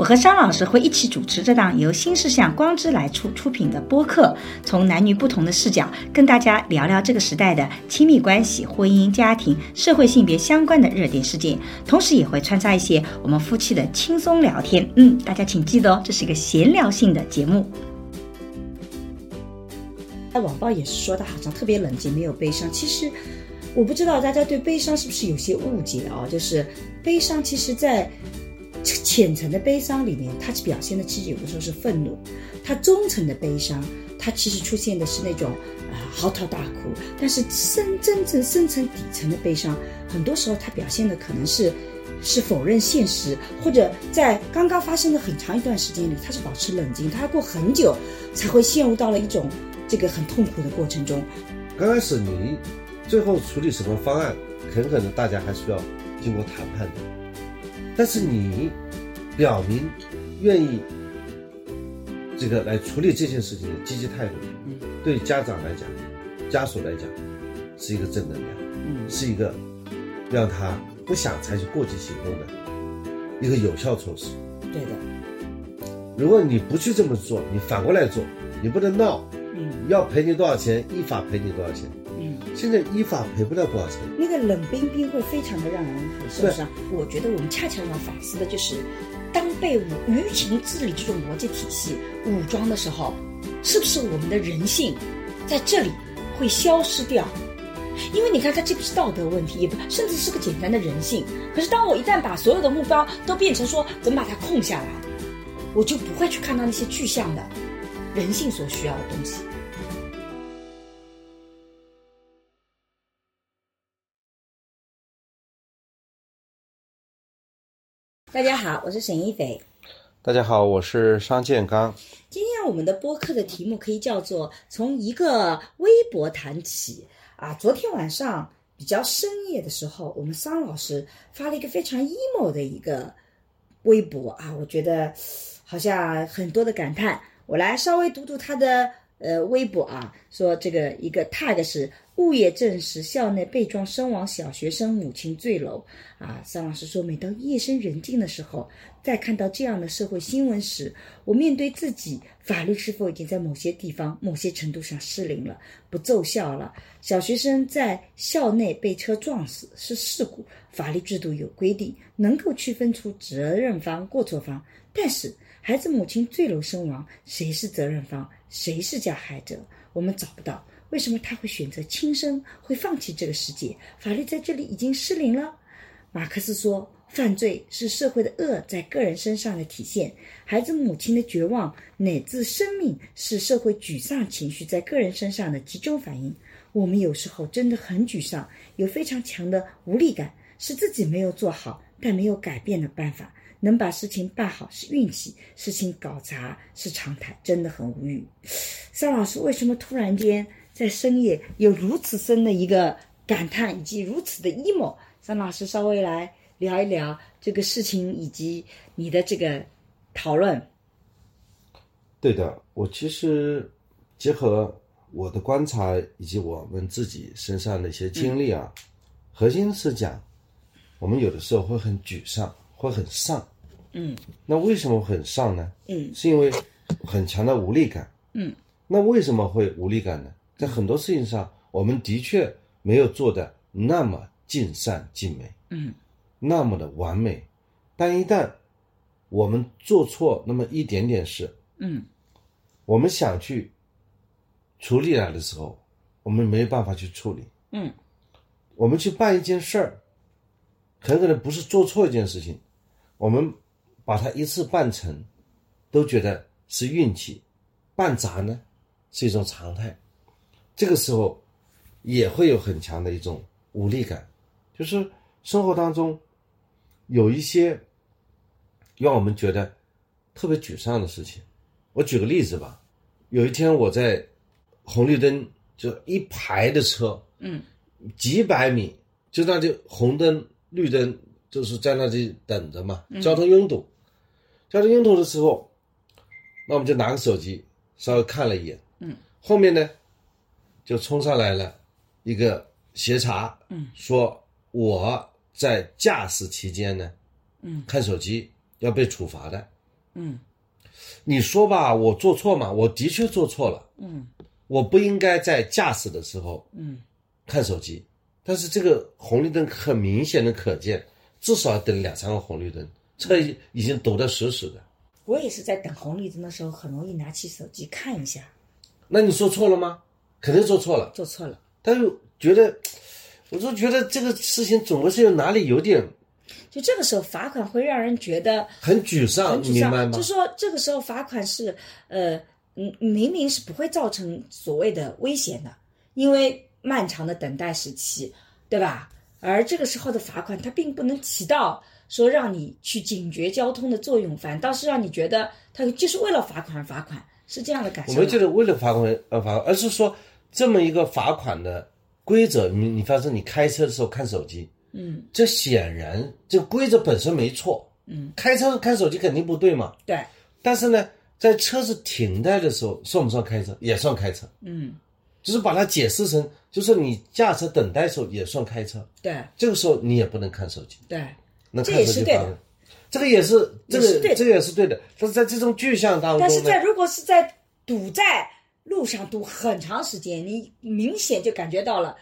我和商老师会一起主持这档由新事项光之来出出品的播客，从男女不同的视角跟大家聊聊这个时代的亲密关系、婚姻、家庭、社会性别相关的热点事件，同时也会穿插一些我们夫妻的轻松聊天。嗯，大家请记得哦，这是一个闲聊性的节目。那网暴也是说的好像特别冷静，没有悲伤。其实我不知道大家对悲伤是不是有些误解啊？就是悲伤，其实在。浅层的悲伤里面，它表现的其实有的时候是愤怒；它中层的悲伤，它其实出现的是那种啊嚎啕大哭。但是深真正深层底层的悲伤，很多时候它表现的可能是是否认现实，或者在刚刚发生的很长一段时间里，他是保持冷静，他要过很久才会陷入到了一种这个很痛苦的过程中。刚开始你最后处理什么方案，很可能大家还需要经过谈判的。但是你表明愿意这个来处理这件事情的积极态度，对家长来讲、家属来讲是一个正能量，是一个让他不想采取过激行动的一个有效措施。对的。如果你不去这么做，你反过来做，你不能闹，要赔你多少钱，依法赔你多少钱。现在依法赔不了多少钱，那个冷冰冰会非常的让人很受伤。我觉得我们恰恰要反思的就是，当被舆情治理这种逻辑体系武装的时候，是不是我们的人性在这里会消失掉？因为你看，它既不是道德问题，也不甚至是个简单的人性。可是当我一旦把所有的目标都变成说怎么把它控下来，我就不会去看到那些具象的人性所需要的东西。大家好，我是沈一斐。大家好，我是商建刚。今天我们的播客的题目可以叫做“从一个微博谈起”。啊，昨天晚上比较深夜的时候，我们桑老师发了一个非常 emo 的一个微博啊，我觉得好像很多的感叹。我来稍微读读他的呃微博啊，说这个一个 tag 是。物业证实，校内被撞身亡小学生母亲坠楼。啊，桑老师说，每到夜深人静的时候，在看到这样的社会新闻时，我面对自己，法律是否已经在某些地方、某些程度上失灵了，不奏效了？小学生在校内被车撞死是事故，法律制度有规定，能够区分出责任方、过错方。但是，孩子母亲坠楼身亡，谁是责任方，谁是加害者？我们找不到。为什么他会选择轻生，会放弃这个世界？法律在这里已经失灵了。马克思说，犯罪是社会的恶在个人身上的体现，孩子母亲的绝望乃至生命是社会沮丧情绪在个人身上的集中反应。我们有时候真的很沮丧，有非常强的无力感，是自己没有做好但没有改变的办法。能把事情办好是运气，事情搞砸是常态，真的很无语。桑老师为什么突然间？在深夜有如此深的一个感叹，以及如此的 emo，张老师稍微来聊一聊这个事情以及你的这个讨论。对的，我其实结合我的观察以及我们自己身上的一些经历啊，核心是讲，我们有的时候会很沮丧，会很丧。嗯。那为什么很丧呢？嗯。是因为很强的无力感。嗯。那为什么会无力感呢？在很多事情上，我们的确没有做的那么尽善尽美，嗯，那么的完美。但一旦我们做错那么一点点事，嗯，我们想去处理了的时候，我们没有办法去处理，嗯，我们去办一件事儿，很可能不是做错一件事情，我们把它一次办成，都觉得是运气，办砸呢是一种常态。这个时候，也会有很强的一种无力感，就是生活当中有一些让我们觉得特别沮丧的事情。我举个例子吧，有一天我在红绿灯，就一排的车，嗯，几百米就那就红灯绿灯，就是在那里等着嘛，交通拥堵。交通拥堵的时候，那我们就拿个手机稍微看了一眼，嗯，后面呢就冲上来了一个协查，嗯，说我在驾驶期间呢，嗯，看手机要被处罚的。嗯你说吧，我做错嘛？我的确做错了，嗯我不应该在驾驶的时候嗯看手机。但是这个红绿灯很明显的可见，至少要等两三个红绿灯，车已已经堵得死死的。我也是在等红绿灯的时候，很容易拿起手机看一下，那你说错了吗？肯定做错了，做错了。但是觉得，我就觉得这个事情总归是有哪里有点就这个时候罚款会让人觉得很沮丧，很沮丧，你明白吗就？说这个时候罚款是呃嗯明明是不会造成所谓的危险的，因为漫长的等待时期，对吧？而这个时候的罚款，它并不能起到说让你去警觉交通的作用，反倒是让你觉得它就是为了罚款而罚款，是这样的感受。我们觉得为了罚款而罚款，而是说这么一个罚款的规则，你你发现你开车的时候看手机，嗯，这显然这个规则本身没错，嗯，开车看手机肯定不对嘛。对，但是呢，在车子停在的时候，算不算开车？也算开车，嗯，就是把它解释成，就是你驾车等待的时候也算开车。对这个时候你也不能看手机，对，那这看手机罚也是对的。这个也是，这个这个也是对的。但是在这种具象当中呢，但是在如果是在堵在路上堵很长时间，你明显就感觉到了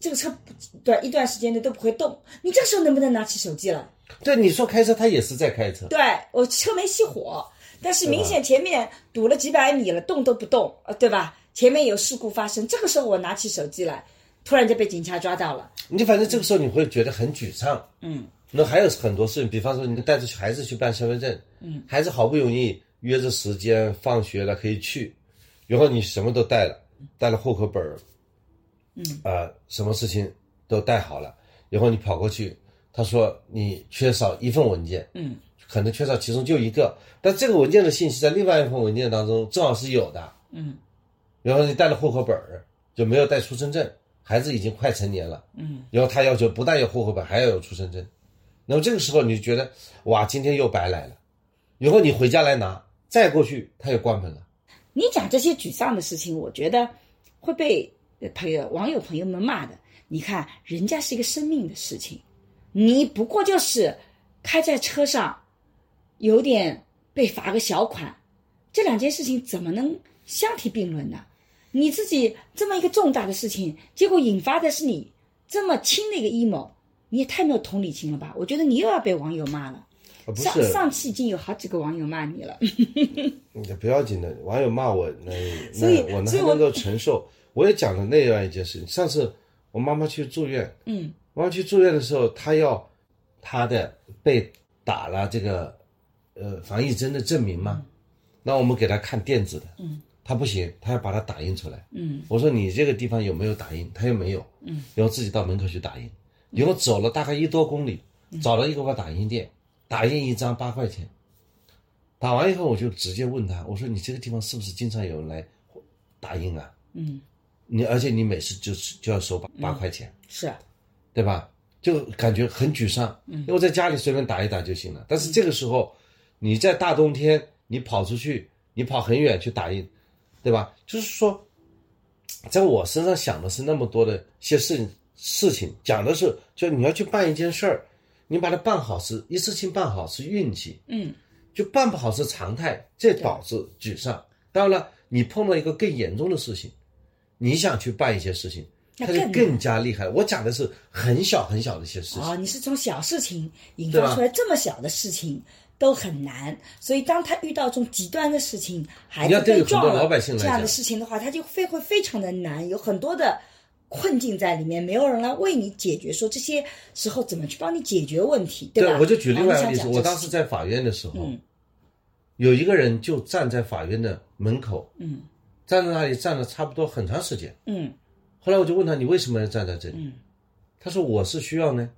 这个车不短一段时间内都不会动，你这时候能不能拿起手机了？对你说开车，他也是在开车。对我车没熄火，但是明显前面堵了几百米了，动都不动，呃，对吧？前面有事故发生，这个时候我拿起手机来，突然就被警察抓到了。你反正这个时候你会觉得很沮丧。嗯那还有很多事情，比方说你带着孩子去办身份证，嗯，孩子好不容易约着时间放学了可以去，然后你什么都带了，带了户口本儿，嗯，啊、什么事情都带好了，然后你跑过去，他说你缺少一份文件，嗯可能缺少其中就一个，但这个文件的信息在另外一份文件当中正好是有的，嗯然后你带了户口本儿，就没有带出生证，孩子已经快成年了，嗯然后他要求不但有户口本，还要有出生证。那么这个时候你就觉得哇，今天又白来了。以后你回家来拿，再过去他又关门了。你讲这些沮丧的事情，我觉得会被朋友、网友朋友们骂的。你看，人家是一个生命的事情，你不过就是开在车上，有点被罚个小款，这两件事情怎么能相提并论呢？你自己这么一个重大的事情，结果引发的是你这么轻的一个阴谋，你也太没有同理心了吧？我觉得你又要被网友骂了。啊，不上是，上期已经有好几个网友骂你了。也不要紧的。网友骂我，那那我所以我还能够承受。我也讲了那样一件事情。上次我妈妈去住院，嗯妈妈去住院的时候，她要她的被打了这个呃防疫针的证明嘛，那我们给她看电子的，嗯，她不行，她要把它打印出来。嗯我说你这个地方有没有打印？她又没有，嗯，然后自己到门口去打印，然后走了大概一多公里，嗯找了一个个打印店，打印一张八块钱。打完以后，我就直接问他，我说你这个地方是不是经常有人来打印啊？嗯，你而且你每次就是就要收八八块钱，是。对吧？就感觉很沮丧。嗯，因为在家里随便打一打就行了。但是这个时候，你在大冬天，你跑出去，你跑很远去打印，对吧？就是说，在我身上想的是那么多的一些事情，事情讲的是，就你要去办一件事儿，你把它办好是一次性办好是运气，嗯就办不好是常态，这导致沮丧。当然了，你碰到一个更严重的事情，你想去办一些事情，那就更加厉害。我讲的是很小很小的一些事情。哦，你是从小事情引发出来这么小的事情都很难，所以当他遇到这种极端的事情，孩子你要对很多被撞了老百姓来这样的事情的话，他就非会非常的难，有很多的困境在里面，没有人来为你解决，说这些时候怎么去帮你解决问题，对吧？我就举另外一个啊例子，我当时在在法院的时候，嗯。有一个人就站在法院的门口，嗯。站在那里站了差不多很长时间。嗯。后来我就问他，你为什么要站在这里？嗯。他说我是需要呢，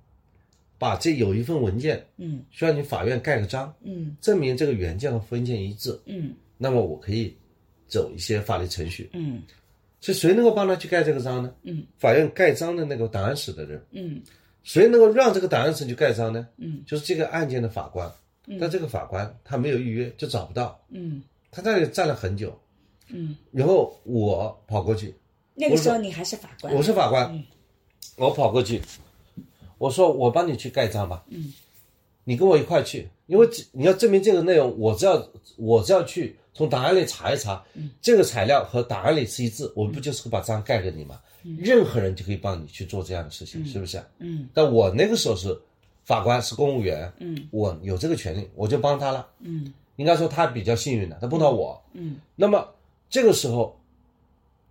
把这有一份文件嗯。需要你法院盖个章，嗯。证明这个原件和复印件一致，嗯。那么我可以走一些法律程序。嗯所以谁能够帮他去盖这个章呢？嗯，法院盖章的那个档案室的人。嗯。谁能够让这个档案室去盖章呢？嗯，就是这个案件的法官，但这个法官他没有预约，就找不到，嗯。他在那里站了很久，嗯，然后我跑过去，那个时候你还是法官，我是法官，我跑过去，我说我帮你去盖章吧，嗯，你跟我一块去，因为你要证明这个内容，我只要我只要去从档案里查一查，这个材料和档案里是一致，我们不就是把章盖给你吗？任何人就可以帮你去做这样的事情，是不是？嗯，但我那个时候是法官，是公务员，嗯，我有这个权利，我就帮他了，嗯，应该说他比较幸运的，他碰到我，嗯，那么这个时候，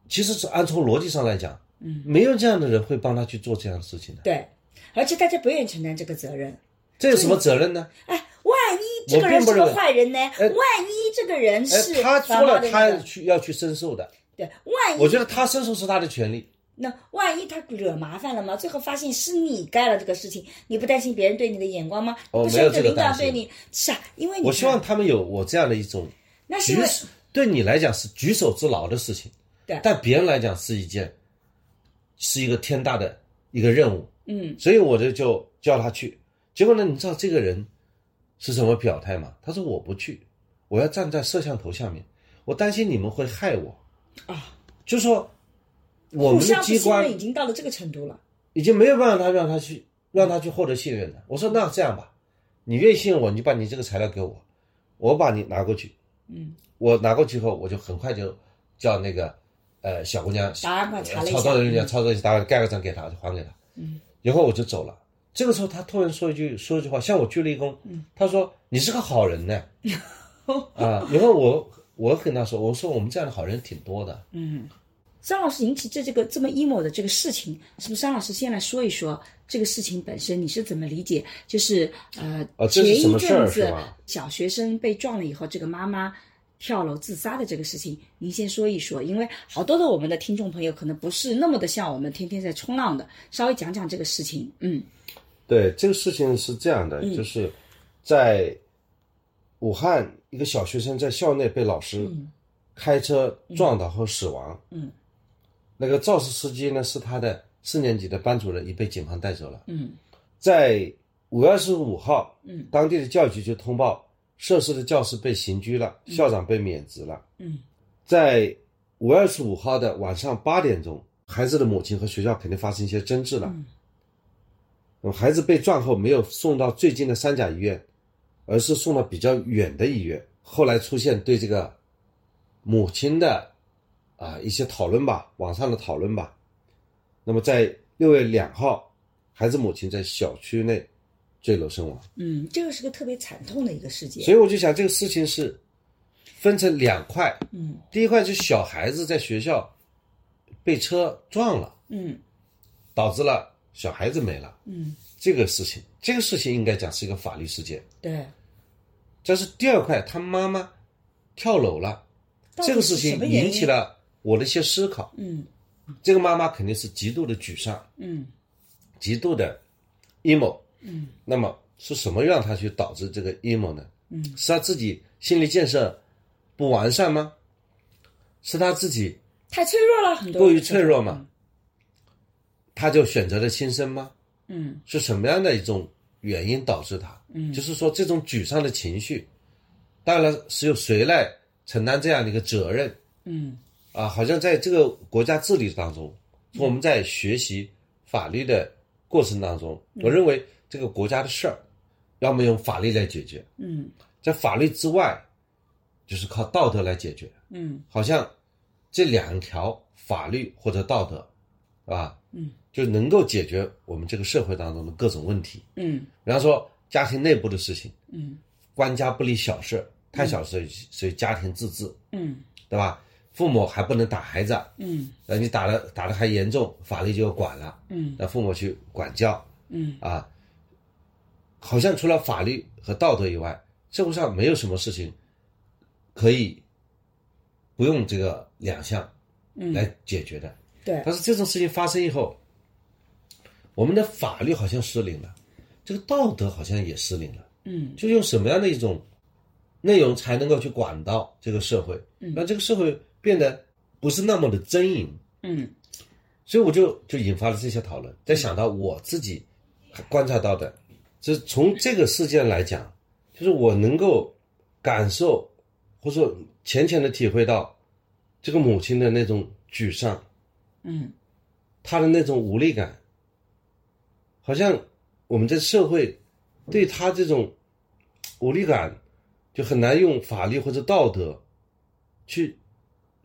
其实是按从逻辑上来讲，嗯，没有这样的人会帮他去做这样的事情的，对，而且大家不愿意承担这个责任。这有什么责任呢？哎，这个人是个坏人呢？万一这个人是哎，他出了，他去要去申诉的。对，万一我觉得他申诉是他的权利。那万一他惹麻烦了吗？最后发现是你干了这个事情，你不担心别人对你的眼光吗？哦，不没有这个领导对你是啊，因为我希望他们有我这样的一种那是因为对你来讲是举手之劳的事情，对，但别人来讲是一件是一个天大的一个任务。嗯，所以我就就叫他去。结果呢，你知道这个人是什么表态吗？他说我不去，我要站在摄像头下面，我担心你们会害我啊。就说我们的机关已经到了这个程度了，已经没有办法他让他去让他去获得信任了。我说那这样吧，你愿意信任我，你就把你这个材料给我，我把你拿过去。嗯，我拿过去后，我就很快就叫那个呃小姑娘档案馆查了一操作人员嗯操作一下，档案盖个章给他，就还给他。嗯，然后我就走了。这个时候他突然说一句说一句话，向我鞠了一躬。嗯，他说你是个好人呢。啊，然后我我跟他说，我说我们这样的好人挺多的。嗯，张老师引起这这个这么 emo 的这个事情，是不是张老师先来说一说这个事情本身你是怎么理解？就是呃，前一是什么事儿阵子是吧小学生被撞了以后，这个妈妈。跳楼自杀的这个事情，您先说一说，因为好多的我们的听众朋友可能不是那么的像我们天天在冲浪的，稍微讲讲这个事情。嗯对，这个事情是这样的，就是在武汉，一个小学生在校内被老师开车撞倒后死亡。嗯，那个肇事司机呢是他的四年级的班主任，已被警方带走了。嗯在五月二十五号，嗯，当地的教育局就通报涉事的教师被刑拘了，校长被免职了。嗯在五月二十五号的晚上八点钟，孩子的母亲和学校肯定发生一些争执了。嗯孩子被撞后没有送到最近的三甲医院，而是送到比较远的医院。后来出现对这个母亲的啊一些讨论吧，网上的讨论吧。那么在六月两号，孩子母亲在小区内坠楼身亡。嗯，这个是个特别惨痛的一个事件。所以我就想，这个事情是分成两块。嗯第一块就是小孩子在学校被车撞了，嗯导致了小孩子没了。嗯，这个事情，这个事情应该讲是一个法律事件。对，这是第二块，他妈妈跳楼了，这个事情引起了我的一些思考。嗯这个妈妈肯定是极度的沮丧，嗯极度的 emo。嗯那么是什么让她去导致这个 emo 呢？嗯，是她自己心理建设不完善吗？是她自己太脆弱了，很多过于脆弱嘛？她就选择了轻生吗？嗯是什么样的一种原因导致他？嗯就是说这种沮丧的情绪，当然是由谁来承担这样的一个责任嗯啊？好像在这个国家治理当中，我们在学习法律的过程当中，我认为这个国家的事儿，要么用法律来解决，嗯在法律之外，就是靠道德来解决。嗯好像这两条法律或者道德，啊，嗯，就能够解决我们这个社会当中的各种问题。嗯比方说家庭内部的事情，嗯官家不理小事，太小事所以家庭自治，嗯对吧？父母还不能打孩子，嗯那，你打了打的还严重，法律就要管了，嗯让父母去管教嗯啊。好像除了法律和道德以外，社会上没有什么事情可以不用这个两项嗯，来解决的。对，但是这种事情发生以后，我们的法律好像失灵了，这个道德好像也失灵了。嗯就用什么样的一种内容才能够去管到这个社会，让这个社会变得不是那么的狰狞？嗯所以我就就引发了这些讨论，再想到我自己观察到的，就是从这个事件来讲，就是我能够感受，或者说浅浅的体会到这个母亲的那种沮丧，嗯他的那种无力感，好像我们在社会对他这种无力感，就很难用法律或者道德去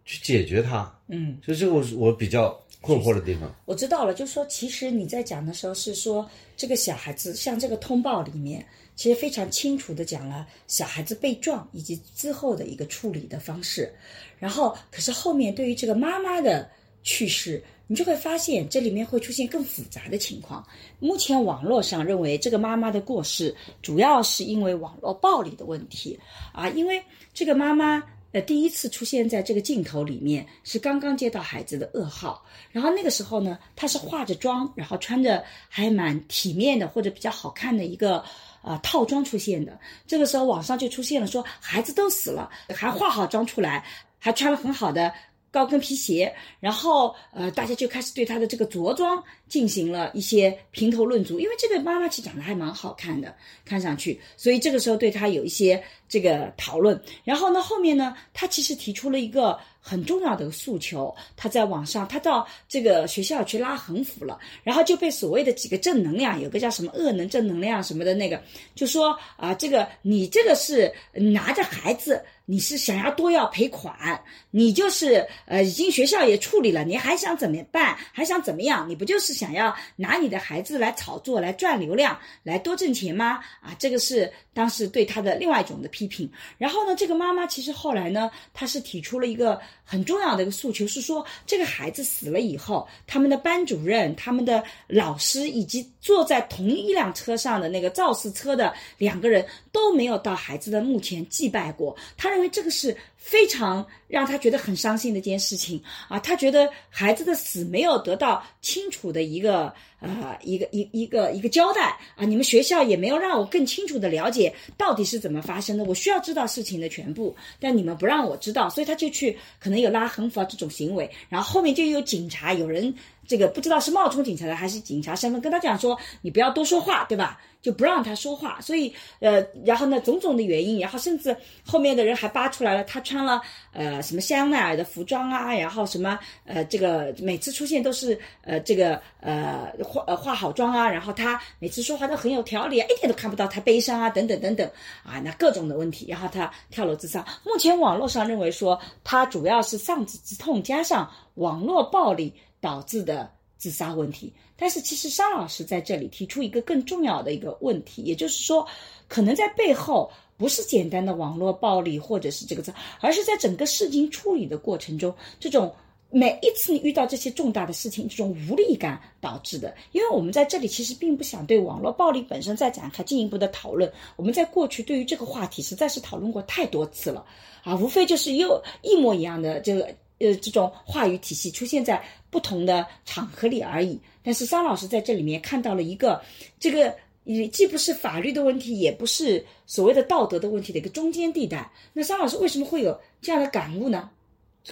去解决它。嗯，所以这个我是我比较困惑的地方。我知道了，就是说，其实你在讲的时候是说，这个小孩子像这个通报里面，其实非常清楚的讲了小孩子被撞以及之后的一个处理的方式。然后，可是后面对于这个妈妈的去世，你就会发现这里面会出现更复杂的情况。目前网络上认为这个妈妈的过世主要是因为网络暴力的问题啊，因为这个妈妈。呃，第一次出现在这个镜头里面是刚刚接到孩子的噩耗，然后那个时候呢，她是化着妆，然后穿着还蛮体面的或者比较好看的一个呃套装出现的。这个时候网上就出现了说孩子都死了，还化好妆出来，还穿了很好的高跟皮鞋，然后呃大家就开始对她的这个着装进行了一些评头论足，因为这个妈妈其实长得还蛮好看的，看上去，所以这个时候对她有一些这个讨论。然后呢，后面呢，她其实提出了一个很重要的诉求，她在网上，她到这个学校去拉横幅了，然后就被所谓的几个正能量，有个叫什么恶能正能量什么的那个，就说啊，这个你这个是拿着孩子。你是想要多要赔款，你就是呃，已经学校也处理了，你还想怎么办？还想怎么样？你不就是想要拿你的孩子来炒作、来赚流量、来多挣钱吗？啊，这个是当时对他的另外一种的批评。然后呢，这个妈妈其实后来呢，她是提出了一个很重要的一个诉求，是说这个孩子死了以后，他们的班主任、他们的老师以及坐在同一辆车上的那个肇事车的两个人都没有到孩子的墓前祭拜过。他认为这个是非常让他觉得很伤心的一件事情啊！他觉得孩子的死没有得到清楚的一个呃一个一一个一个交代啊！你们学校也没有让我更清楚的了解到底是怎么发生的。我需要知道事情的全部，但你们不让我知道，所以他就去可能有拉横幅啊这种行为。然后后面就有警察，有人这个不知道是冒充警察的还是警察身份，跟他讲说你不要多说话，对吧？就不让他说话，所以呃，然后呢，种种的原因，然后甚至后面的人还扒出来了，他穿了呃什么香奈儿的服装啊，然后什么呃这个每次出现都是呃这个呃化呃化好妆啊，然后他每次说话都很有条理啊，一点都看不到他悲伤啊等等等等啊，那各种的问题，然后他跳楼自杀。目前网络上认为说他主要是丧子之痛加上网络暴力导致的。自杀问题，但是其实商老师在这里提出一个更重要的一个问题，也就是说，可能在背后不是简单的网络暴力或者是这个字，而是在整个事情处理的过程中，这种每一次你遇到这些重大的事情，这种无力感导致的。因为我们在这里其实并不想对网络暴力本身再展开进一步的讨论，我们在过去对于这个话题实在是讨论过太多次了，啊，无非就是又一模一样的这个。呃，这种话语体系出现在不同的场合里而已。但是张老师在这里面看到了一个，这个也既不是法律的问题，也不是所谓的道德的问题的一个中间地带。那张老师为什么会有这样的感悟呢？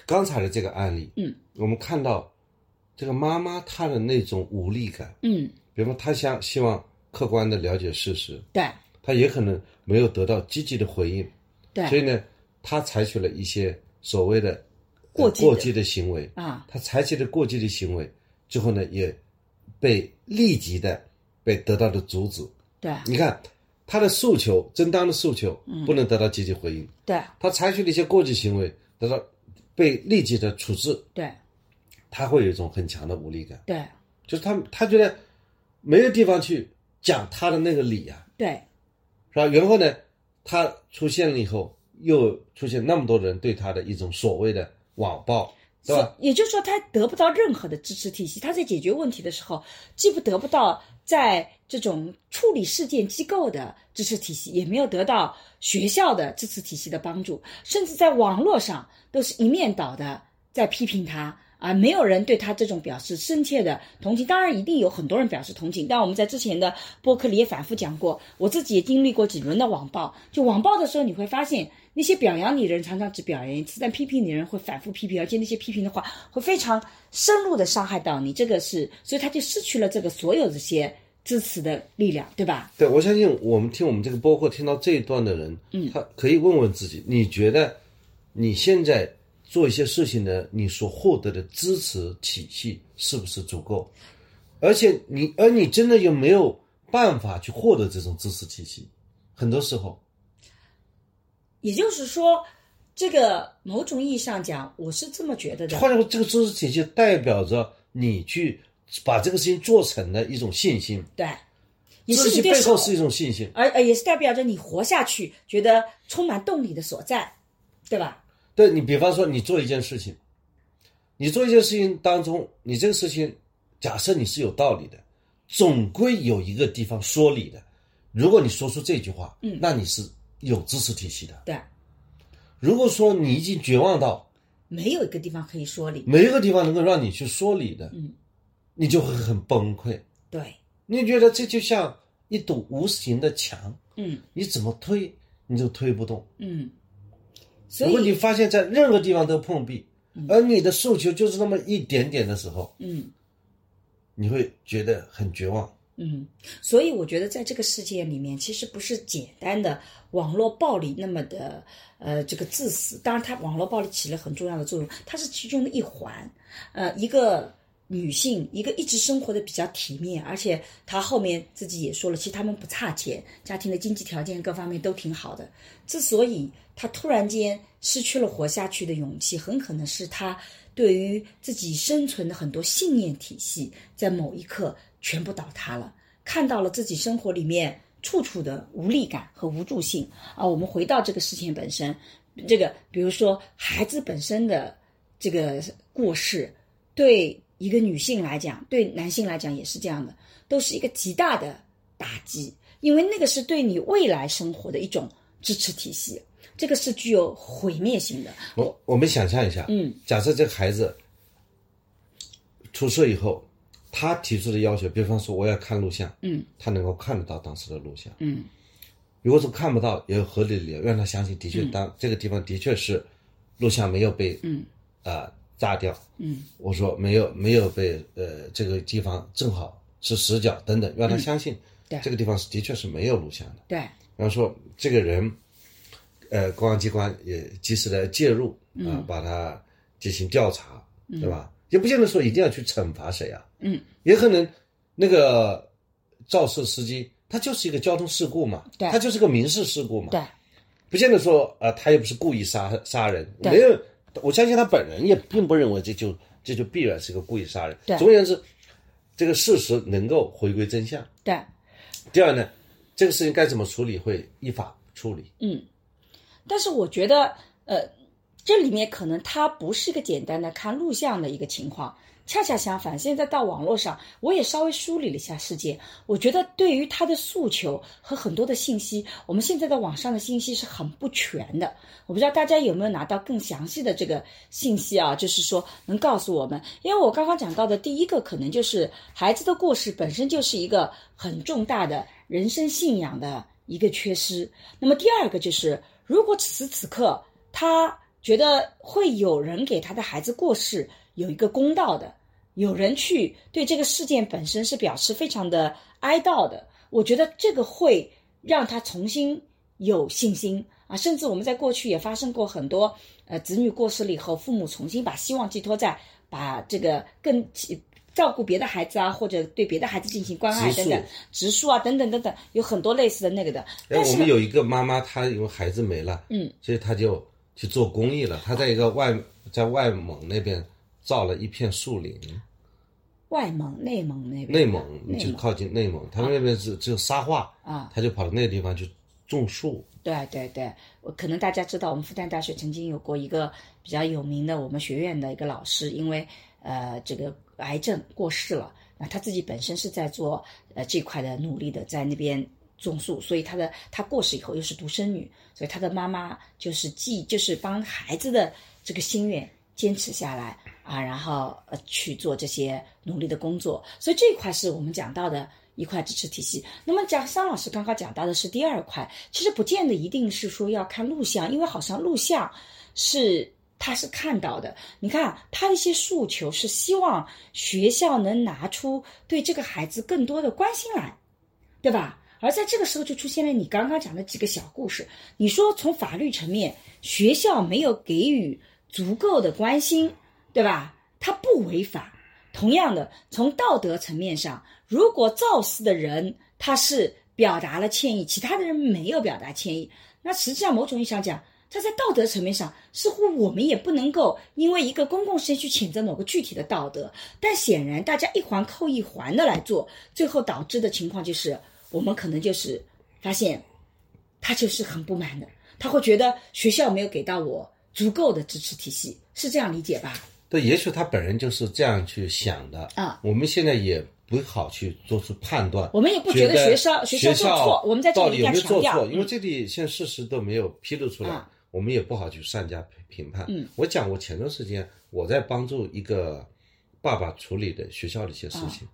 刚才的这个案例，嗯，我们看到这个妈妈她的那种无力感，嗯，比如说她想希望客观的了解事实，对，她也可能没有得到积极的回应，对，所以呢，她采取了一些所谓的。过过激的行为啊，她采取的过激的行为之后呢，也被立即的被得到的阻止。对，你看他的诉求，正当的诉求，不能得到积极回应。对，他采取了一些过激行为得到被立即的处置。对，他会有一种很强的无力感。对，就是他他觉得没有地方去讲他的那个理啊。对，是吧？然后呢，他出现了以后，又出现那么多人对他的一种所谓的。网暴，对吧？也就是说，他得不到任何的支持体系。他在解决问题的时候，既不得不到在这种处理事件机构的支持体系，也没有得到学校的支持体系的帮助，甚至在网络上都是一面倒的在批评他。啊，没有人对他这种表示深切的同情。当然，一定有很多人表示同情。但我们在之前的播客里也反复讲过，我自己也经历过几轮的网暴。就网暴的时候，你会发现那些表扬你的人常常只表扬一次，但批评你的人会反复批评，而且那些批评的话会非常深入的伤害到你。这个是，所以他就失去了这个所有这些。支持的力量，对吧？对，我相信我们听我们这个播客听到这一段的人，嗯，他可以问问自己，你觉得你现在做一些事情的，你所获得的支持体系是不是足够？而且你，而你真的有没有办法去获得这种支持体系？很多时候，也就是说，这个某种意义上讲，我是这么觉得的。换句话说，这个知识体系代表着你去把这个事情做成的一种信心。对，也是你背后是一种信心。而而也是代表着你活下去，觉得充满动力的所在，对吧？对你，比方说你做一件事情，你做一件事情当中，你这个事情，假设你是有道理的，总归有一个地方说理的。如果你说出这句话，嗯，那你是有知识体系的。对，如果说你已经绝望到没有一个地方可以说理。没有一个地方能够让你去说理的，嗯，你就会很崩溃。对，你觉得这就像一堵无形的墙，嗯你怎么推你就推不动。嗯，所如果你发现在任何地方都碰壁，而你的诉求就是那么一点点的时候，嗯你会觉得很绝望。嗯，所以我觉得在这个世界里面，其实不是简单的网络暴力那么的呃这个致死。当然，它网络暴力起了很重要的作用，它是其中的一环。呃，一个女性，一个一直生活的比较体面，而且她后面自己也说了，其实他们不差钱，家庭的经济条件各方面都挺好的。之所以她突然间失去了活下去的勇气，很可能是她对于自己生存的很多信念体系，在某一刻全部倒塌了，看到了自己生活里面处处的无力感和无助性啊。我们回到这个事情本身，这个比如说孩子本身的这个过世，对一个女性来讲，对男性来讲也是这样的，都是一个极大的打击，因为那个是对你未来生活的一种支持体系，这个是具有毁灭性的。我我们想象一下，嗯，假设这个孩子出事以后，他提出的要求，比方说我要看录像，嗯，他能够看得到当时的录像，嗯。如果说看不到，也有合理的理由让他相信，的确当、这个地方的确是录像没有被嗯。啊、炸掉，嗯。我说没有没有被呃这个地方正好是死角等等，让他相信、嗯。对。这个地方是的确是没有录像的。对，然后说这个人，呃，公安机关也及时的介入啊、嗯把他进行调查，对吧？也不见得说一定要去惩罚谁啊，嗯，也可能那个肇事司机他就是一个交通事故嘛，对他就是个民事事故嘛，对，不见得说呃他又不是故意杀杀人，没有，我相信他本人也并不认为这就这就必然是个故意杀人。对总而言之，这个事实能够回归真相。对。第二呢，这个事情该怎么处理会依法处理。嗯，但是我觉得，呃，这里面可能它不是一个简单的看录像的一个情况，恰恰相反，现在到网络上，我也稍微梳理了一下事件，我觉得对于他的诉求和很多的信息，我们现在的网上的信息是很不全的。我不知道大家有没有拿到更详细的这个信息啊？就是说能告诉我们，因为我刚刚讲到的第一个，可能就是孩子的故事本身就是一个很重大的人生信仰的一个缺失。那么第二个就是，如果此时此刻他觉得会有人给他的孩子过世有一个公道的，有人去对这个事件本身是表示非常的哀悼的，我觉得这个会让他重新有信心啊。甚至我们在过去也发生过很多，呃，子女过世了以后，父母重新把希望寄托在把这个更照顾别的孩子啊，或者对别的孩子进行关爱等等，植树啊等等等等，有很多类似的那个的。哎，但是呢我们有一个妈妈，她因为孩子没了，嗯，所以她就去做公益了。他在一个外在外蒙那边造了一片树林，外蒙、内蒙那边，内蒙内蒙。就靠近内蒙，他们那边是只有沙化，啊，他就跑到那个地方去种树。对对对，我可能大家知道，我们复旦大学曾经有过一个比较有名的我们学院的一个老师，因为呃这个癌症过世了，那他自己本身是在做呃这块的努力的，在那边种树，所以他的他过世以后又是独生女，所以他的妈妈就是既就是帮孩子的这个心愿坚持下来啊，然后呃去做这些努力的工作，所以这一块是我们讲到的一块支持体系。那么讲桑老师刚刚讲到的是第二块，其实不见得一定是说要看录像，因为好像录像是他是看到的。你看他的一些诉求是希望学校能拿出对这个孩子更多的关心来，对吧？而在这个时候就出现了你刚刚讲的几个小故事。你说从法律层面，学校没有给予足够的关心，对吧？他不违法。同样的，从道德层面上，如果肇事的人他是表达了歉意，其他的人没有表达歉意，那实际上某种意义上讲，他在道德层面上，似乎我们也不能够因为一个公共事件去谴责某个具体的道德。但显然，大家一环扣一环的来做，最后导致的情况就是，我们可能就是发现，他就是很不满的，他会觉得学校没有给到我足够的支持体系，是这样理解吧？对，也许他本人就是这样去想的啊。我们现在也不好去做出判断，我们也不觉得学校学校做错。我们在这里要强调，因为这里现在事实都没有披露出来，我们也不好去善加评判。嗯，我讲我前段时间我在帮助一个爸爸处理的学校的一些事情。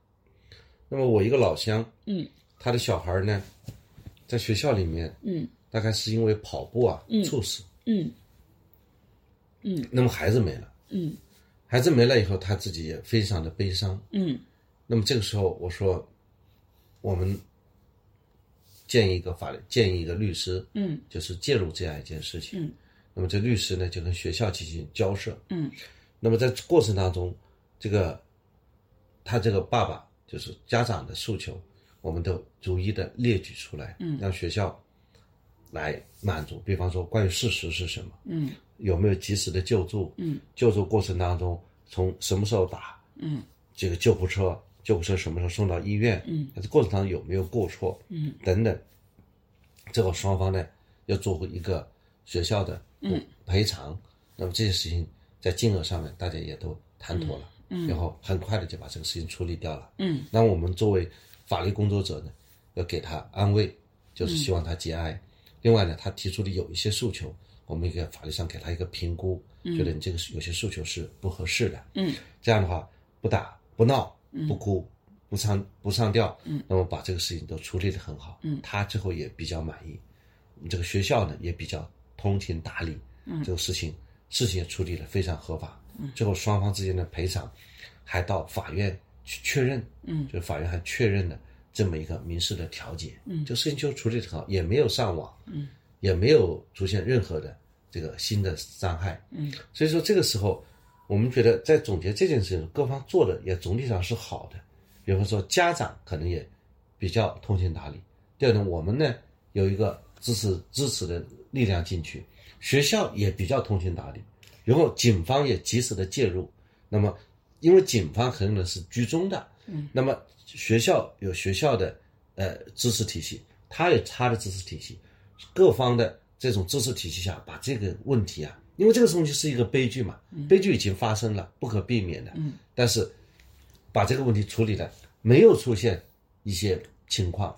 那么我一个老乡，嗯，他的小孩呢，在学校里面，嗯，大概是因为跑步啊，猝死，嗯，嗯，那么孩子没了，嗯。孩子没了以后，他自己也非常的悲伤。嗯，那么这个时候，我说，我们建议一个法律，建议一个律师，嗯，就是介入这样一件事情。嗯，那么这律师呢，就跟学校进行交涉。嗯，那么在过程当中，这个他这个爸爸就是家长的诉求，我们都逐一的列举出来，嗯，让学校来满足。比方说，关于事实是什么？嗯。有没有及时的救助？嗯，救助过程当中，从什么时候打？嗯，这个救护车，救护车什么时候送到医院？嗯，这过程当中有没有过错？嗯，等等，最后双方呢要做一个学校的嗯赔偿。那么这些事情在金额上面大家也都谈妥了，嗯，然后很快的就把这个事情处理掉了。嗯，那我们作为法律工作者呢，要给他安慰，就是希望他节哀。另外呢，他提出的有一些诉求。我们一个法律上给他一个评估，觉得你这个有些诉求是不合适的。嗯，这样的话不打不闹不哭不上不上吊，嗯，那么把这个事情都处理得很好。嗯，他最后也比较满意，我们这个学校呢也比较通情达理。嗯，这个事情事情也处理得非常合法。嗯，最后双方之间的赔偿还到法院去确认。嗯，就法院还确认了这么一个民事的调解。嗯，这个事情就处理得很好，也没有上网。嗯。也没有出现任何的这个新的伤害，嗯，所以说这个时候，我们觉得在总结这件事情，各方做的也总体上是好的。比方说家长可能也比较通情达理，第二呢，我们呢有一个支持支持的力量进去，学校也比较通情达理，然后警方也及时的介入。那么，因为警方可能是居中的，嗯，那么学校有学校的呃知识体系，他有他的知识体系。各方的这种知识体系下，把这个问题啊，因为这个东西是一个悲剧嘛，悲剧已经发生了，不可避免的。嗯，但是把这个问题处理了，没有出现一些情况，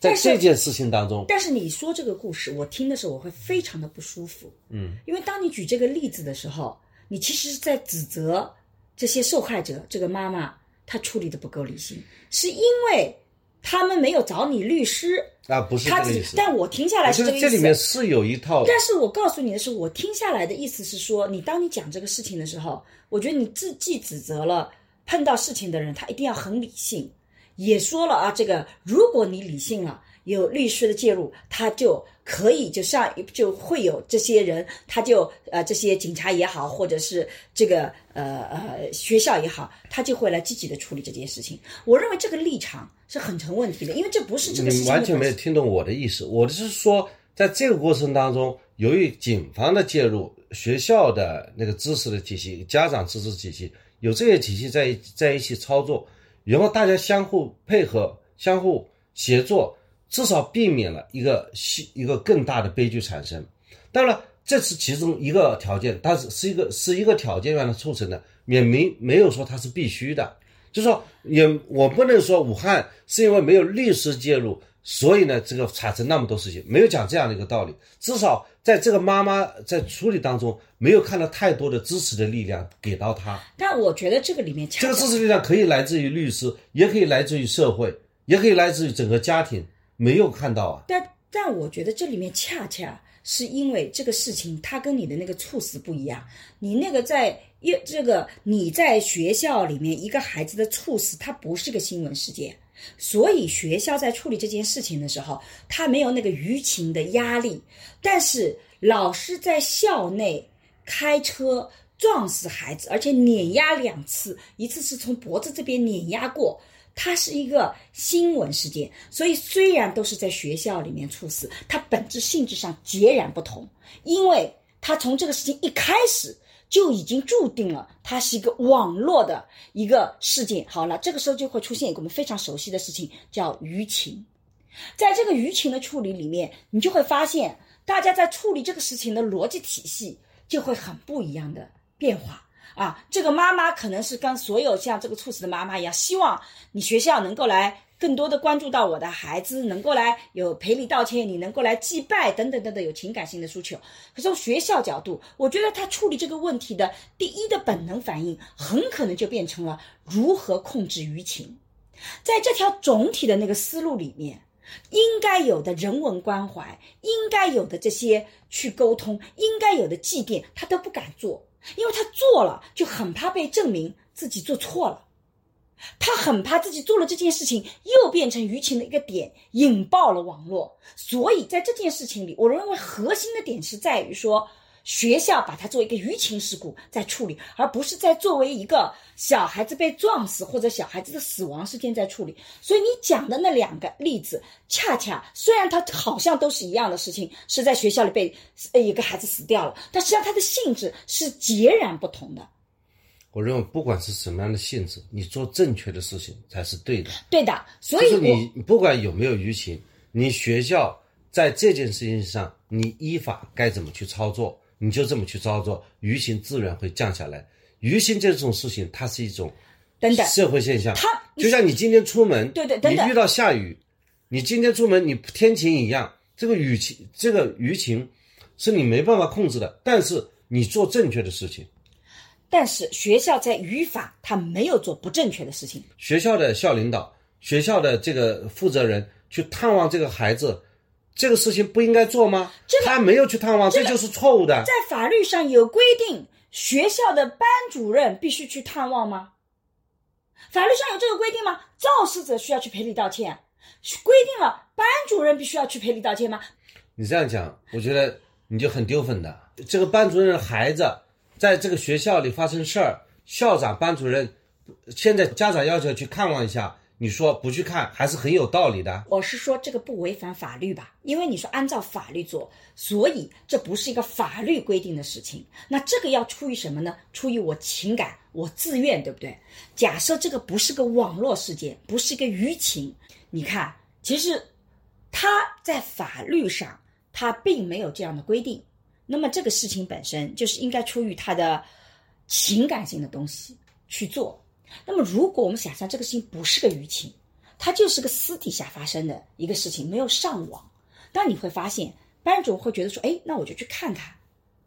在这件事情当中。但是你说这个故事，我听的时候我会非常的不舒服。嗯，因为当你举这个例子的时候，你其实是在指责这些受害者，这个妈妈她处理的不够理性，是因为他们没有找你律师。啊，不是这个意思。但我听下来是这个意思。这里面是有一套。但是我告诉你的是，我听下来的意思是说，你当你讲这个事情的时候，我觉得你自既指责了碰到事情的人，他一定要很理性，也说了啊，这个如果你理性了。有律师的介入，他就可以就上就会有这些人，他就呃这些警察也好，或者是这个呃呃学校也好，他就会来积极的处理这件事情。我认为这个立场是很成问题的，因为这不是这个。你完全没有听懂我的意思，我的是说，在这个过程当中，由于警方的介入，学校的那个知识的体系、家长知识体系，有这些体系在在一起操作，然后大家相互配合、相互协作。至少避免了一个一一个更大的悲剧产生。当然，这是其中一个条件，但是是一个是一个条件让它促成的，也没没有说它是必须的。就是说，也我不能说武汉是因为没有律师介入，所以呢，这个产生那么多事情，没有讲这样的一个道理。至少在这个妈妈在处理当中，没有看到太多的支持的力量给到她。但我觉得这个里面，这个支持力量可以来自于律师，也可以来自于社会，也可以来自于整个家庭。没有看到啊，但但我觉得这里面恰恰是因为这个事情它跟你的那个猝死不一样，你那个在一这个你在学校里面一个孩子的猝死，它不是个新闻事件，所以学校在处理这件事情的时候，他没有那个舆情的压力，但是老师在校内开车撞死孩子，而且碾压两次，一次是从脖子这边碾压过。它是一个新闻事件，所以虽然都是在学校里面猝死，它本质性质上截然不同，因为它从这个事情一开始就已经注定了它是一个网络的一个事件。好了，这个时候就会出现一个我们非常熟悉的事情，叫舆情。在这个舆情的处理里面，你就会发现，大家在处理这个事情的逻辑体系就会很不一样的变化。啊，这个妈妈可能是跟所有像这个猝死的妈妈一样，希望你学校能够来更多的关注到我的孩子，能够来有赔礼道歉，你能够来祭拜等等等等，有情感性的诉求。可从学校角度，我觉得他处理这个问题的第一的本能反应，很可能就变成了如何控制舆情。在这条总体的那个思路里面，应该有的人文关怀，应该有的这些去沟通，应该有的祭奠，他都不敢做。因为他做了，就很怕被证明自己做错了，他很怕自己做了这件事情又变成舆情的一个点，引爆了网络。所以在这件事情里，我认为核心的点是在于说。学校把它作为一个舆情事故在处理，而不是在作为一个小孩子被撞死或者小孩子的死亡事件在处理。所以你讲的那两个例子，恰恰虽然它好像都是一样的事情，是在学校里被呃一个孩子死掉了，但实际上它的性质是截然不同的。我认为不管是什么样的性质，你做正确的事情才是对的。对的，所以你不管有没有舆情，你学校在这件事情上，你依法该怎么去操作？你就这么去操作，舆情自然会降下来。舆情这种事情，它是一种等等社会现象。它就像你今天出门，对对，等等你遇到下雨，你今天出门你天晴一样，这个雨情，这个舆情是你没办法控制的。但是你做正确的事情，但是学校在语法他没有做不正确的事情。学校的校领导、学校的这个负责人去探望这个孩子。这个事情不应该做吗？他没有去探望，这就是错误的。在法律上有规定，学校的班主任必须去探望吗？法律上有这个规定吗？肇事者需要去赔礼道歉，规定了班主任必须要去赔礼道歉吗？你这样讲，我觉得你就很丢分的。这个班主任的孩子在这个学校里发生事儿，校长、班主任现在家长要求去看望一下。你说不去看还是很有道理的。我是说这个不违反法律吧？因为你说按照法律做，所以这不是一个法律规定的事情。那这个要出于什么呢？出于我情感，我自愿，对不对？假设这个不是个网络事件，不是一个舆情，你看，其实他在法律上他并没有这样的规定。那么这个事情本身就是应该出于他的情感性的东西去做。那么，如果我们想象这个事情不是个舆情，它就是个私底下发生的一个事情，没有上网，那你会发现班主任会觉得说：“哎，那我就去看看，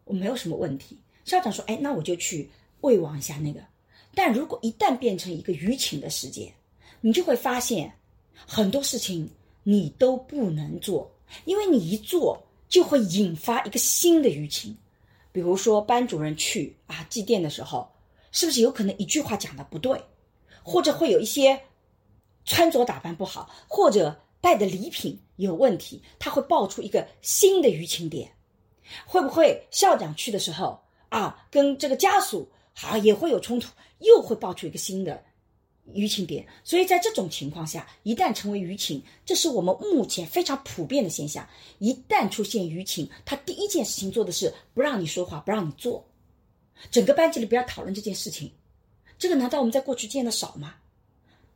我没有什么问题。”校长说：“哎，那我就去慰望一下那个。”但如果一旦变成一个舆情的事件，你就会发现很多事情你都不能做，因为你一做就会引发一个新的舆情。比如说班主任去啊祭奠的时候。是不是有可能一句话讲的不对，或者会有一些穿着打扮不好，或者带的礼品有问题，他会爆出一个新的舆情点？会不会校长去的时候啊，跟这个家属好也会有冲突，又会爆出一个新的舆情点？所以在这种情况下，一旦成为舆情，这是我们目前非常普遍的现象。一旦出现舆情，他第一件事情做的是不让你说话，不让你做。整个班级里不要讨论这件事情，这个难道我们在过去见的少吗？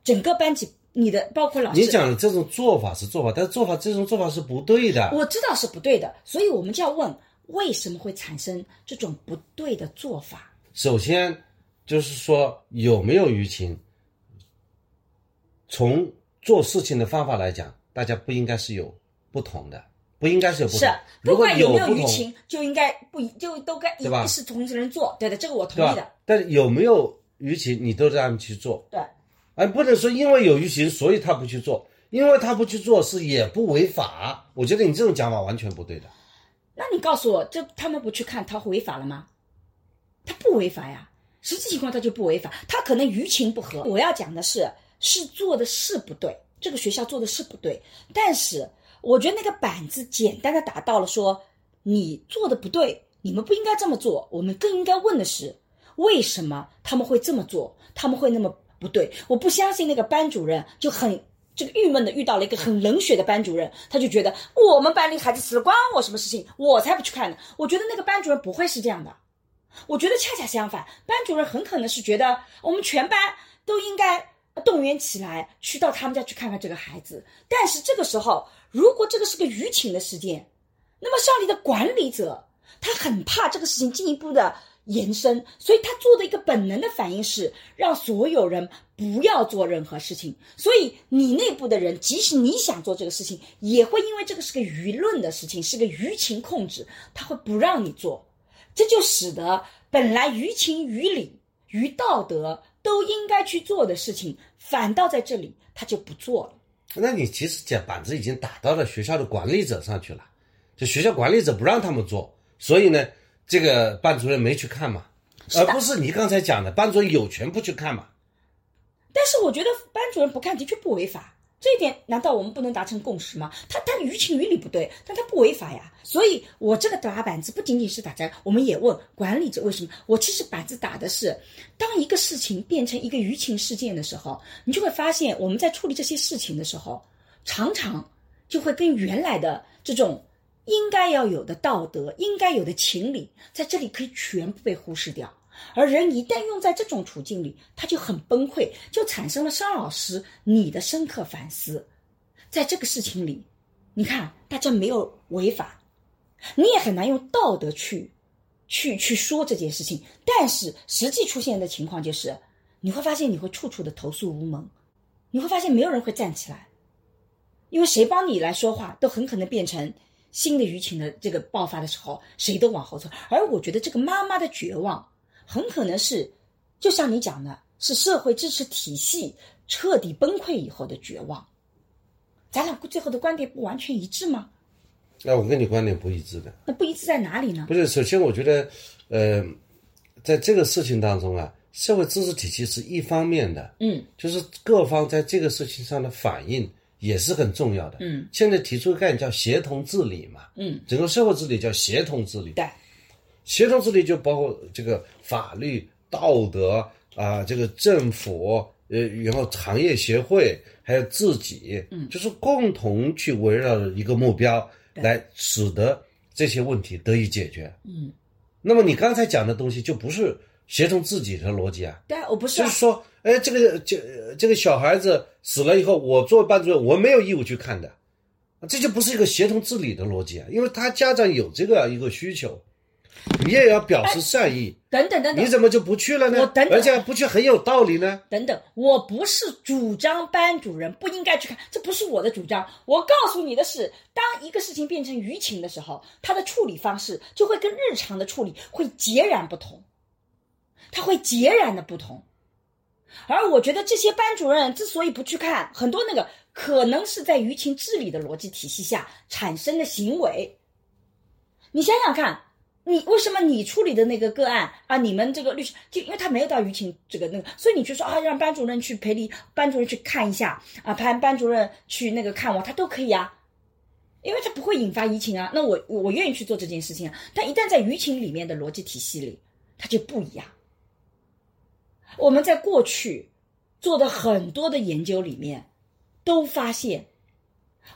整个班级，你的包括老师，你讲的这种做法是做法，但是做法这种做法是不对的。我知道是不对的，所以我们就要问，为什么会产生这种不对的做法？首先就是说有没有舆情，从做事情的方法来讲，大家不应该是有不同的。不应该是有不同，不管有没有舆情，就应该不就都该一视同仁做，对的，这个我同意的。但是有没有舆情，你都让他们去做，对，哎不能说因为有舆情，所以他不去做，因为他不去做是也不违法。我觉得你这种讲法完全不对的。那你告诉我，这他们不去看，他违法了吗？他不违法呀，实际情况他就不违法，他可能舆情不合。我要讲的是，是做的事不对，这个学校做的事不对，但是我觉得那个板子简单的打到了说你做的不对，你们不应该这么做。我们更应该问的是，为什么他们会这么做？他们会那么不对？我不相信那个班主任就很这个郁闷的遇到了一个很冷血的班主任，他就觉得我们班里孩子死了关我什么事情？我才不去看呢！我觉得那个班主任不会是这样的。我觉得恰恰相反，班主任很可能是觉得我们全班都应该动员起来，去到他们家去看看这个孩子。但是这个时候，如果这个是个舆情的事件，那么校里的管理者他很怕这个事情进一步的延伸，所以他做的一个本能的反应是让所有人不要做任何事情。所以你内部的人，即使你想做这个事情，也会因为这个是个舆论的事情，是个舆情控制，他会不让你做。这就使得本来于情于理、于道德都应该去做的事情，反倒在这里他就不做了。那你其实讲板子已经打到了学校的管理者上去了，就学校管理者不让他们做，所以呢，这个班主任没去看嘛，而不是你刚才讲的班主任有权不去看嘛。但是我觉得班主任不看的确不违法。这一点难道我们不能达成共识吗？他他于情于理不对，但他不违法呀。所以我这个打板子不仅仅是打在，我们也问管理者为什么。我其实板子打的是，当一个事情变成一个舆情事件的时候，你就会发现我们在处理这些事情的时候，常常就会跟原来的这种应该要有的道德、应该有的情理，在这里可以全部被忽视掉。而人一旦用在这种处境里，他就很崩溃，就产生了商老师你的深刻反思。在这个事情里，你看大家没有违法，你也很难用道德去，去去说这件事情。但是实际出现的情况就是，你会发现你会处处的投诉无门，你会发现没有人会站起来，因为谁帮你来说话，都很可能变成新的舆情的这个爆发的时候，谁都往后走。而我觉得这个妈妈的绝望。很可能是，就像你讲的，是社会支持体系彻底崩溃以后的绝望。咱俩最后的观点不完全一致吗？那我跟你观点不一致的。那不一致在哪里呢？不是，首先我觉得，呃，在这个事情当中啊，社会支持体系是一方面的，嗯，就是各方在这个事情上的反应也是很重要的，嗯。现在提出个概念叫协同治理嘛，嗯，整个社会治理叫协同治理，对。协同治理就包括这个法律、道德啊，这个政府，呃，然后行业协会，还有自己，嗯，就是共同去围绕着一个目标，来使得这些问题得以解决。嗯，那么你刚才讲的东西就不是协同自己的逻辑啊？对，我不是，就是说，哎，这个这这个小孩子死了以后，我作为班主任，我没有义务去看的，这就不是一个协同治理的逻辑啊，因为他家长有这个一个需求。你也要表示善意，等等等等，你怎么就不去了呢？我等等，而且不去很有道理呢。等等，我不是主张班主任不应该去看，这不是我的主张。我告诉你的是，当一个事情变成舆情的时候，他的处理方式就会跟日常的处理会截然不同，他会截然的不同。而我觉得这些班主任之所以不去看，很多那个可能是在舆情治理的逻辑体系下产生的行为。你想想看。你为什么你处理的那个个案啊？你们这个律师就因为他没有到舆情这个那个，所以你就说啊，让班主任去陪你，班主任去看一下啊，派班主任去那个看我，他都可以啊，因为他不会引发舆情啊。那我我愿意去做这件事情啊。但一旦在舆情里面的逻辑体系里，它就不一样。我们在过去做的很多的研究里面，都发现，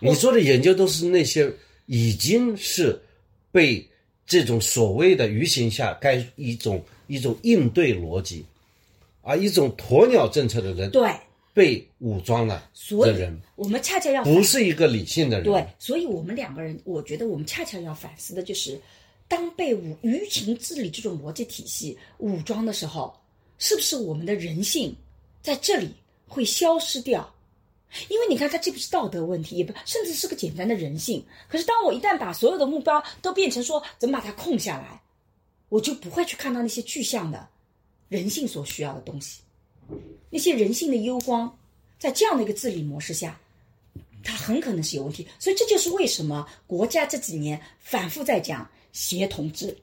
你做的研究都是那些已经是被。这种所谓的舆情下该一种一种应对逻辑，啊，一种鸵鸟政策的人，对，被武装了的人，我们恰恰要不是一个理性的人，对，所以我们两个人，我觉得我们恰恰要反思的就是，当被武舆情治理这种逻辑体系武装的时候，是不是我们的人性在这里会消失掉？因为你看，它既不是道德问题，也不甚至是个简单的人性。可是，当我一旦把所有的目标都变成说怎么把它控下来，我就不会去看到那些具象的人性所需要的东西，那些人性的幽光，在这样的一个治理模式下，它很可能是有问题。所以这就是为什么国家这几年反复在讲协同制，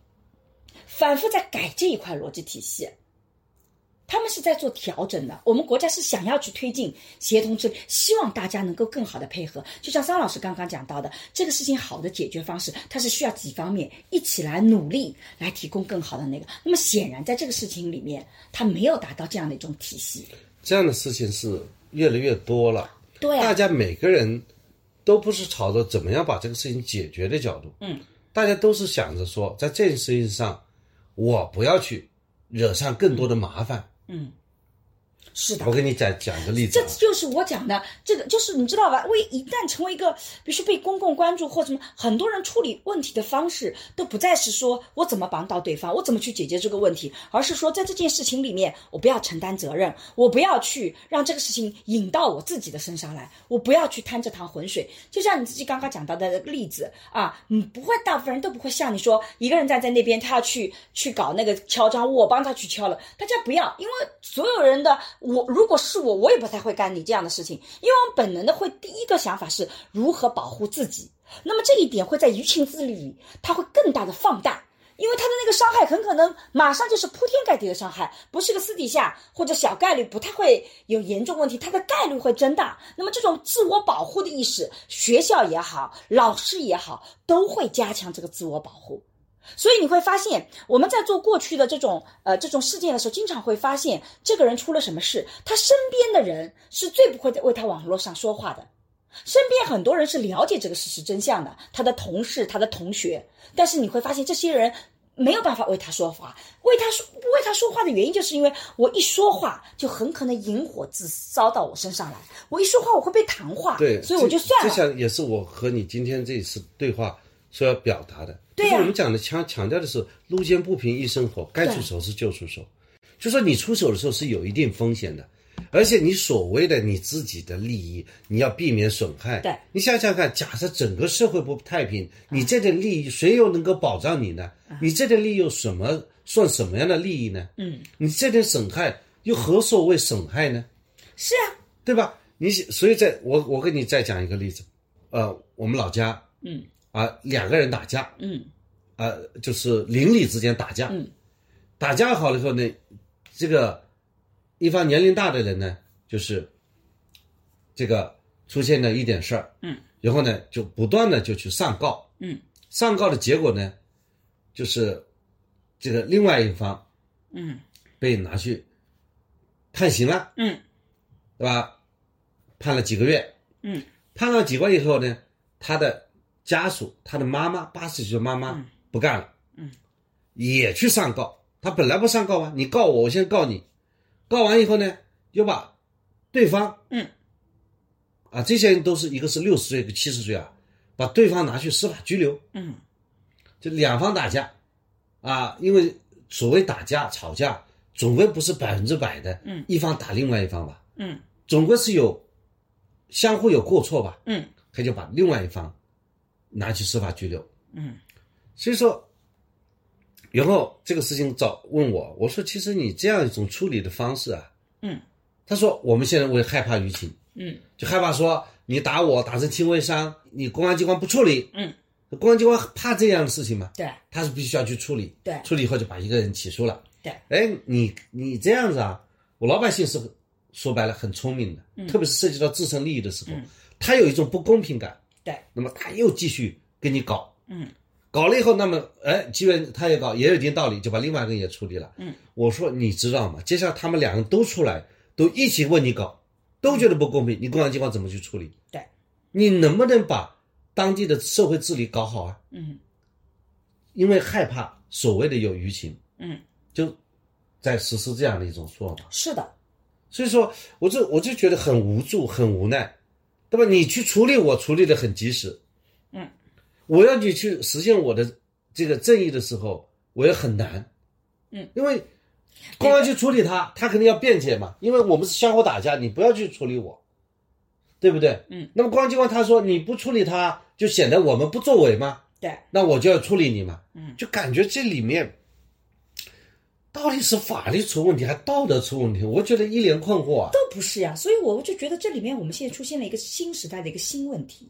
反复在改这一块逻辑体系。他们是在做调整的，我们国家是想要去推进协同治理，希望大家能够更好的配合。就像桑老师刚刚讲到的，这个事情好的解决方式，它是需要几方面一起来努力，来提供更好的那个。那么显然在这个事情里面，它没有达到这样的一种体系。这样的事情是越来越多了，对啊，大家每个人都不是朝着怎么样把这个事情解决的角度，嗯，大家都是想着说，在这件事情上，我不要去惹上更多的麻烦。嗯，Mm. 是的我。给你讲讲个例子啊，这就是我讲的，这个就是你知道吧？为一旦成为一个，比如说被公共关注或什么，很多人处理问题的方式都不再是说我怎么帮到对方，我怎么去解决这个问题，而是说在这件事情里面，我不要承担责任，我不要去让这个事情引到我自己的身上来，我不要去趟这趟浑水。就像你自己刚刚讲到的例子啊，嗯，不会，大部分人都不会像你说，一个人站在那边，他要去去搞那个敲章，我帮他去敲了，大家不要，因为所有人的我，如果是我，我也不太会干你这样的事情，因为我们本能的会第一个想法是如何保护自己，那么这一点会在舆情治理里，它会更大的放大。因为他的那个伤害很可能马上就是铺天盖地的伤害，不是个私底下或者小概率不太会有严重问题，它的概率会增大。那么这种自我保护的意识，学校也好，老师也好，都会加强这个自我保护。所以你会发现，我们在做过去的这种呃这种事件的时候，经常会发现这个人出了什么事，他身边的人是最不会在为他网络上说话的。身边很多人是了解这个事实真相的，他的同事、他的同学，但是你会发现这些人没有办法为他说话，为他说为他说话的原因，就是因为我一说话就很可能引火自烧到我身上来，我一说话我会被谈话，对，所以我就算了这了。项也是我和你今天这一次对话所要表达的。就是我们讲的强强调的是路见不平一声吼，该出手时就出手。就说你出手的时候是有一定风险的，而且你所谓的你自己的利益，你要避免损害。对你想想看，假设整个社会不太平，你这点利益谁又能够保障你呢？你这点利益有什么算什么样的利益呢？嗯，你这点损害又何所谓损害呢？是啊，对吧？你所以在我我跟你再讲一个例子，呃，我们老家嗯啊两个人打架，嗯。啊，就是邻里之间打架，嗯。打架好了以后呢，这个一方年龄大的人呢，就是这个出现了一点事儿，嗯，然后呢就不断的就去上告，嗯。上告的结果呢，就是这个另外一方嗯。被拿去判刑了，嗯。对吧？判了几个月，嗯。判了几个月以后呢，他的家属，他的妈妈，八十几岁的妈妈不干了，嗯，也去上告。他本来不上告啊，你告我，我先告你。告完以后呢，又把对方，嗯，啊，这些人都是一个是六十岁，一个七十岁啊，把对方拿去司法拘留。嗯。就两方打架，啊，因为所谓打架吵架，总归不是百分之百的，嗯。一方打另外一方吧，嗯。总归是有相互有过错吧，嗯。他就把另外一方拿去司法拘留。嗯。所以说，然后这个事情找问我，我说其实你这样一种处理的方式啊，嗯。他说我们现在为害怕舆情，嗯。就害怕说你打我打成轻微伤，你公安机关不处理，嗯，公安机关怕这样的事情吗？对。他是必须要去处理，对。处理以后就把一个人起诉了。对，哎，你你这样子啊，我老百姓是说白了很聪明的，嗯。特别是涉及到自身利益的时候，他有一种不公平感，对，那么他又继续跟你搞，嗯搞了以后，那么哎，即便他也搞，也有一定道理，就把另外一个人也处理了。嗯，我说你知道吗？接下来他们两个人都出来，都一起问你搞，都觉得不公平，你公安机关怎么去处理？对，你能不能把当地的社会治理搞好啊？嗯因为害怕所谓的有舆情，嗯，就在实施这样的一种做法。是的，所以说，我就我就觉得很无助，很无奈，对吧？你去处理我处理的很及时，嗯，我要你去实现我的这个正义的时候，我也很难，嗯，因为公安去处理他，他肯定要辩解嘛，因为我们是相互打架，你不要去处理我，对不对？嗯，那么公安机关他说你不处理他，就显得我们不作为嘛，对，那我就要处理你嘛，嗯，就感觉这里面到底是法律出问题，还道德出问题？我觉得一脸困惑啊。都不是呀、所以我就觉得这里面我们现在出现了一个新时代的一个新问题，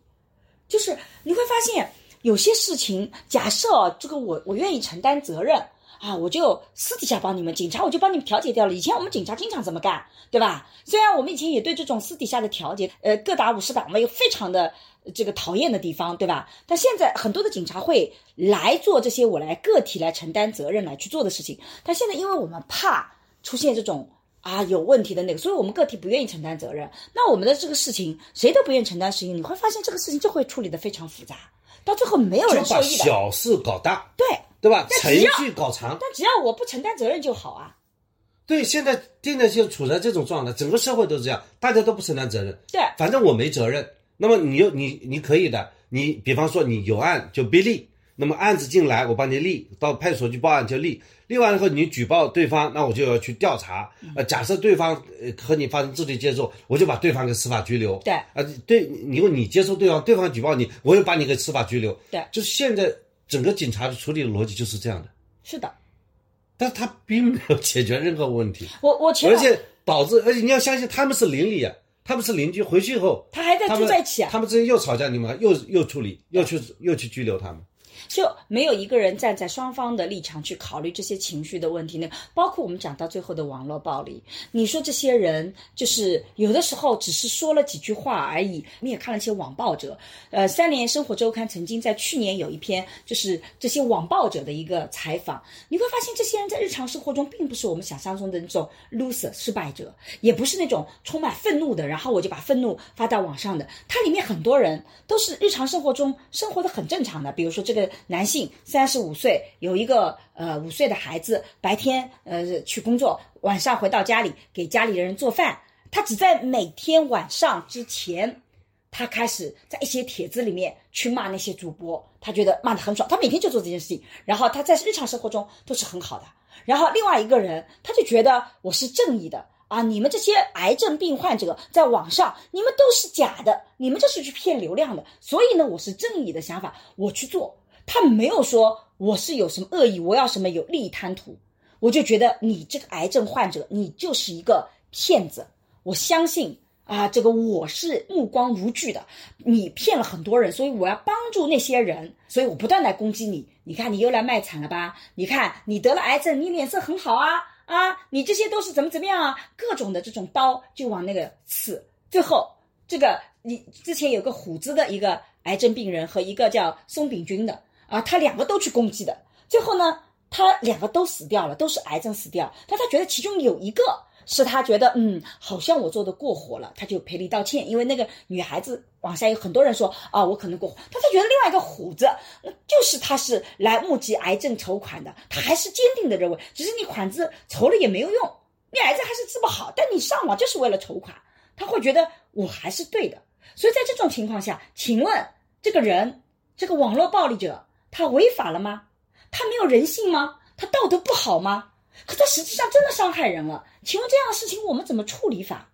就是你会发现有些事情，假设这个我我愿意承担责任啊，我就私底下帮你们警察，我就帮你们调解掉了。以前我们警察经常这么干，对吧？虽然我们以前也对这种私底下的调解，呃，各打五十板，我们有非常的这个讨厌的地方，对吧？但现在很多的警察会来做这些我来个体来承担责任来去做的事情，但现在因为我们怕出现这种。啊，有问题的那个，所以我们个体不愿意承担责任。那我们的这个事情，谁都不愿意承担事情，你会发现这个事情就会处理的非常复杂，到最后没有就把人受益的。小事搞大，对，对吧？程序搞长，但只要我不承担责任就好啊。对，现在现在就处在这种状态，整个社会都是这样，大家都不承担责任。对反正我没责任。那么你又你你可以的，你比方说你有案就必立，那么案子进来我帮你立，到派出所去报案就立，立完以后你举报对方，那我就要去调查。呃，假设对方呃和你发生肢体接触，我就把对方给司法拘留。对啊、对，你因为你接受对方，对方举报你，我又把你给司法拘留。对就是现在整个警察的处理的逻辑就是这样的，是的，但他并没有解决任何问题。我我而且导致，而且你要相信他们是邻里啊，他们是邻居，回去以后他还在住在一起啊，他们之间又吵架，你们又又处理，又去又去拘留他们。就没有一个人站在双方的立场去考虑这些情绪的问题呢？包括我们讲到最后的网络暴力，你说这些人就是有的时候只是说了几句话而已。你也看了一些网暴者，呃，《三联生活周刊》曾经在去年有一篇就是这些网暴者的一个采访，你会发现这些人在日常生活中并不是我们想象中的那种 loser 失败者，也不是那种充满愤怒的，然后我就把愤怒发到网上的。它里面很多人都是日常生活中生活的很正常的，比如说这个男性三十五岁，有一个呃五岁的孩子，白天呃去工作，晚上回到家里给家里人做饭。他只在每天晚上之前，他开始在一些帖子里面去骂那些主播，他觉得骂得很爽，他每天就做这件事情，然后他在日常生活中都是很好的。然后另外一个人，他就觉得我是正义的啊，你们这些癌症病患者在网上，你们都是假的，你们这是去骗流量的，所以呢，我是正义的想法，我去做。他没有说我是有什么恶意，我要什么有利益贪图，我就觉得你这个癌症患者，你就是一个骗子。我相信啊，这个我是目光如炬的，你骗了很多人，所以我要帮助那些人，所以我不断来攻击你。你看你又来卖惨了吧？你看你得了癌症，你脸色很好啊啊，你这些都是怎么怎么样啊？各种的这种刀就往那个刺，最后这个你之前有个虎子的一个癌症病人和一个叫松炳军的啊，他两个都去攻击的，最后呢，他两个都死掉了，都是癌症死掉，但他觉得其中有一个。是他觉得，嗯，好像我做的过火了，他就赔礼道歉。因为那个女孩子网下有很多人说啊，我可能过火，但他觉得另外一个虎子，就是他是来募集癌症筹款的，他还是坚定的认为，只是你款子筹了也没有用，你癌症还是治不好，但你上网就是为了筹款，他会觉得我还是对的。所以在这种情况下，请问这个人，这个网络暴力者，他违法了吗？他没有人性吗？他道德不好吗？可他实际上真的伤害人了，请问这样的事情我们怎么处理法？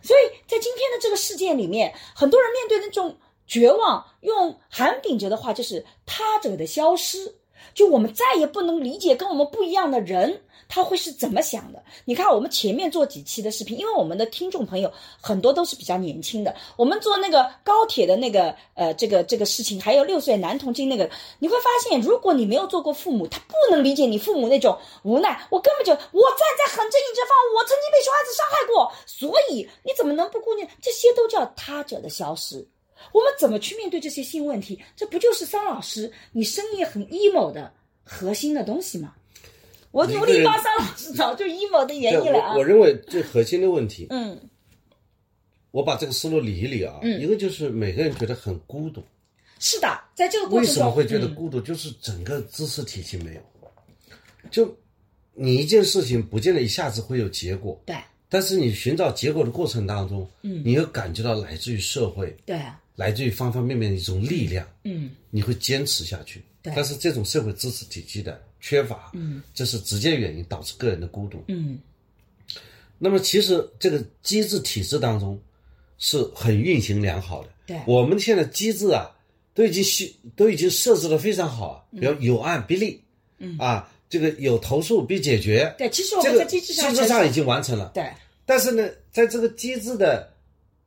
所以在今天的这个事件里面，很多人面对那种绝望，用韩炳哲的话就是“他者的消失”，就我们再也不能理解跟我们不一样的人，他会是怎么想的？你看我们前面做几期的视频，因为我们的听众朋友很多都是比较年轻的，我们做那个高铁的那个呃这个这个事情，还有六岁男童经那个，你会发现，如果你没有做过父母，他不能理解你父母那种无奈。我根本就我站在很正义这方，我曾经被小孩子伤害过，所以你怎么能不顾念？这些都叫他者的消失。我们怎么去面对这些新问题？这不就是桑老师你深夜很 emo 的核心的东西吗？我努力帮桑老师找就 emo 的原因了啊。我我。认为最核心的问题，嗯，我把这个思路理一理啊，嗯。一个就是每个人觉得很孤独，是的，在这个过程中为，什么会觉得嗯。孤独？就是整个知识体系没有，就你一件事情不见得一下子会有结果，对。但是你寻找结果的过程当中，嗯。你又感觉到来自于社会、对啊，来自于方方面面的一种力量，嗯你会坚持下去。对但是这种社会知识体系的缺乏，嗯，这是直接原因导致个人的孤独。嗯那么其实这个机制体制当中是很运行良好的。对我们现在机制啊，都已经设都已经设置的非常好啊，比如有案必立，嗯啊，这个有投诉必解决，对，其实我这个们在机制上机制上已经完成了。对但是呢，在这个机制的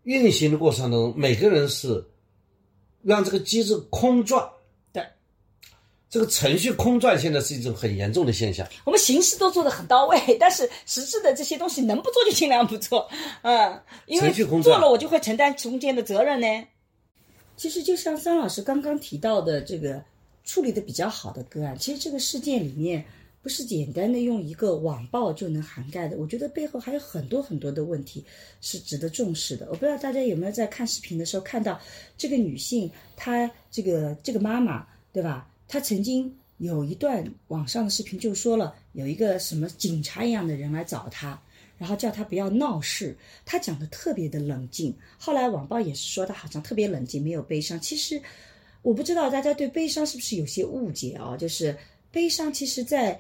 运行的过程当中，每个人是让这个机制空转。对，这个程序空转现在是一种很严重的现象。我们形式都做得很到位，但是实质的这些东西能不做就尽量不做，嗯，因为做了我就会承担中间的责任呢。其实就像桑老师刚刚提到的这个处理的比较好的个案，其实这个事件里面不是简单的用一个网暴就能涵盖的，我觉得背后还有很多很多的问题是值得重视的。我不知道大家有没有在看视频的时候看到这个女性，她这个这个妈妈，对吧？她曾经有一段网上的视频就说了，有一个什么警察一样的人来找她。然后叫她不要闹事，她讲的特别的冷静。后来网暴也是说她好像特别冷静，没有悲伤。其实我不知道大家对悲伤是不是有些误解啊？就是悲伤，其实在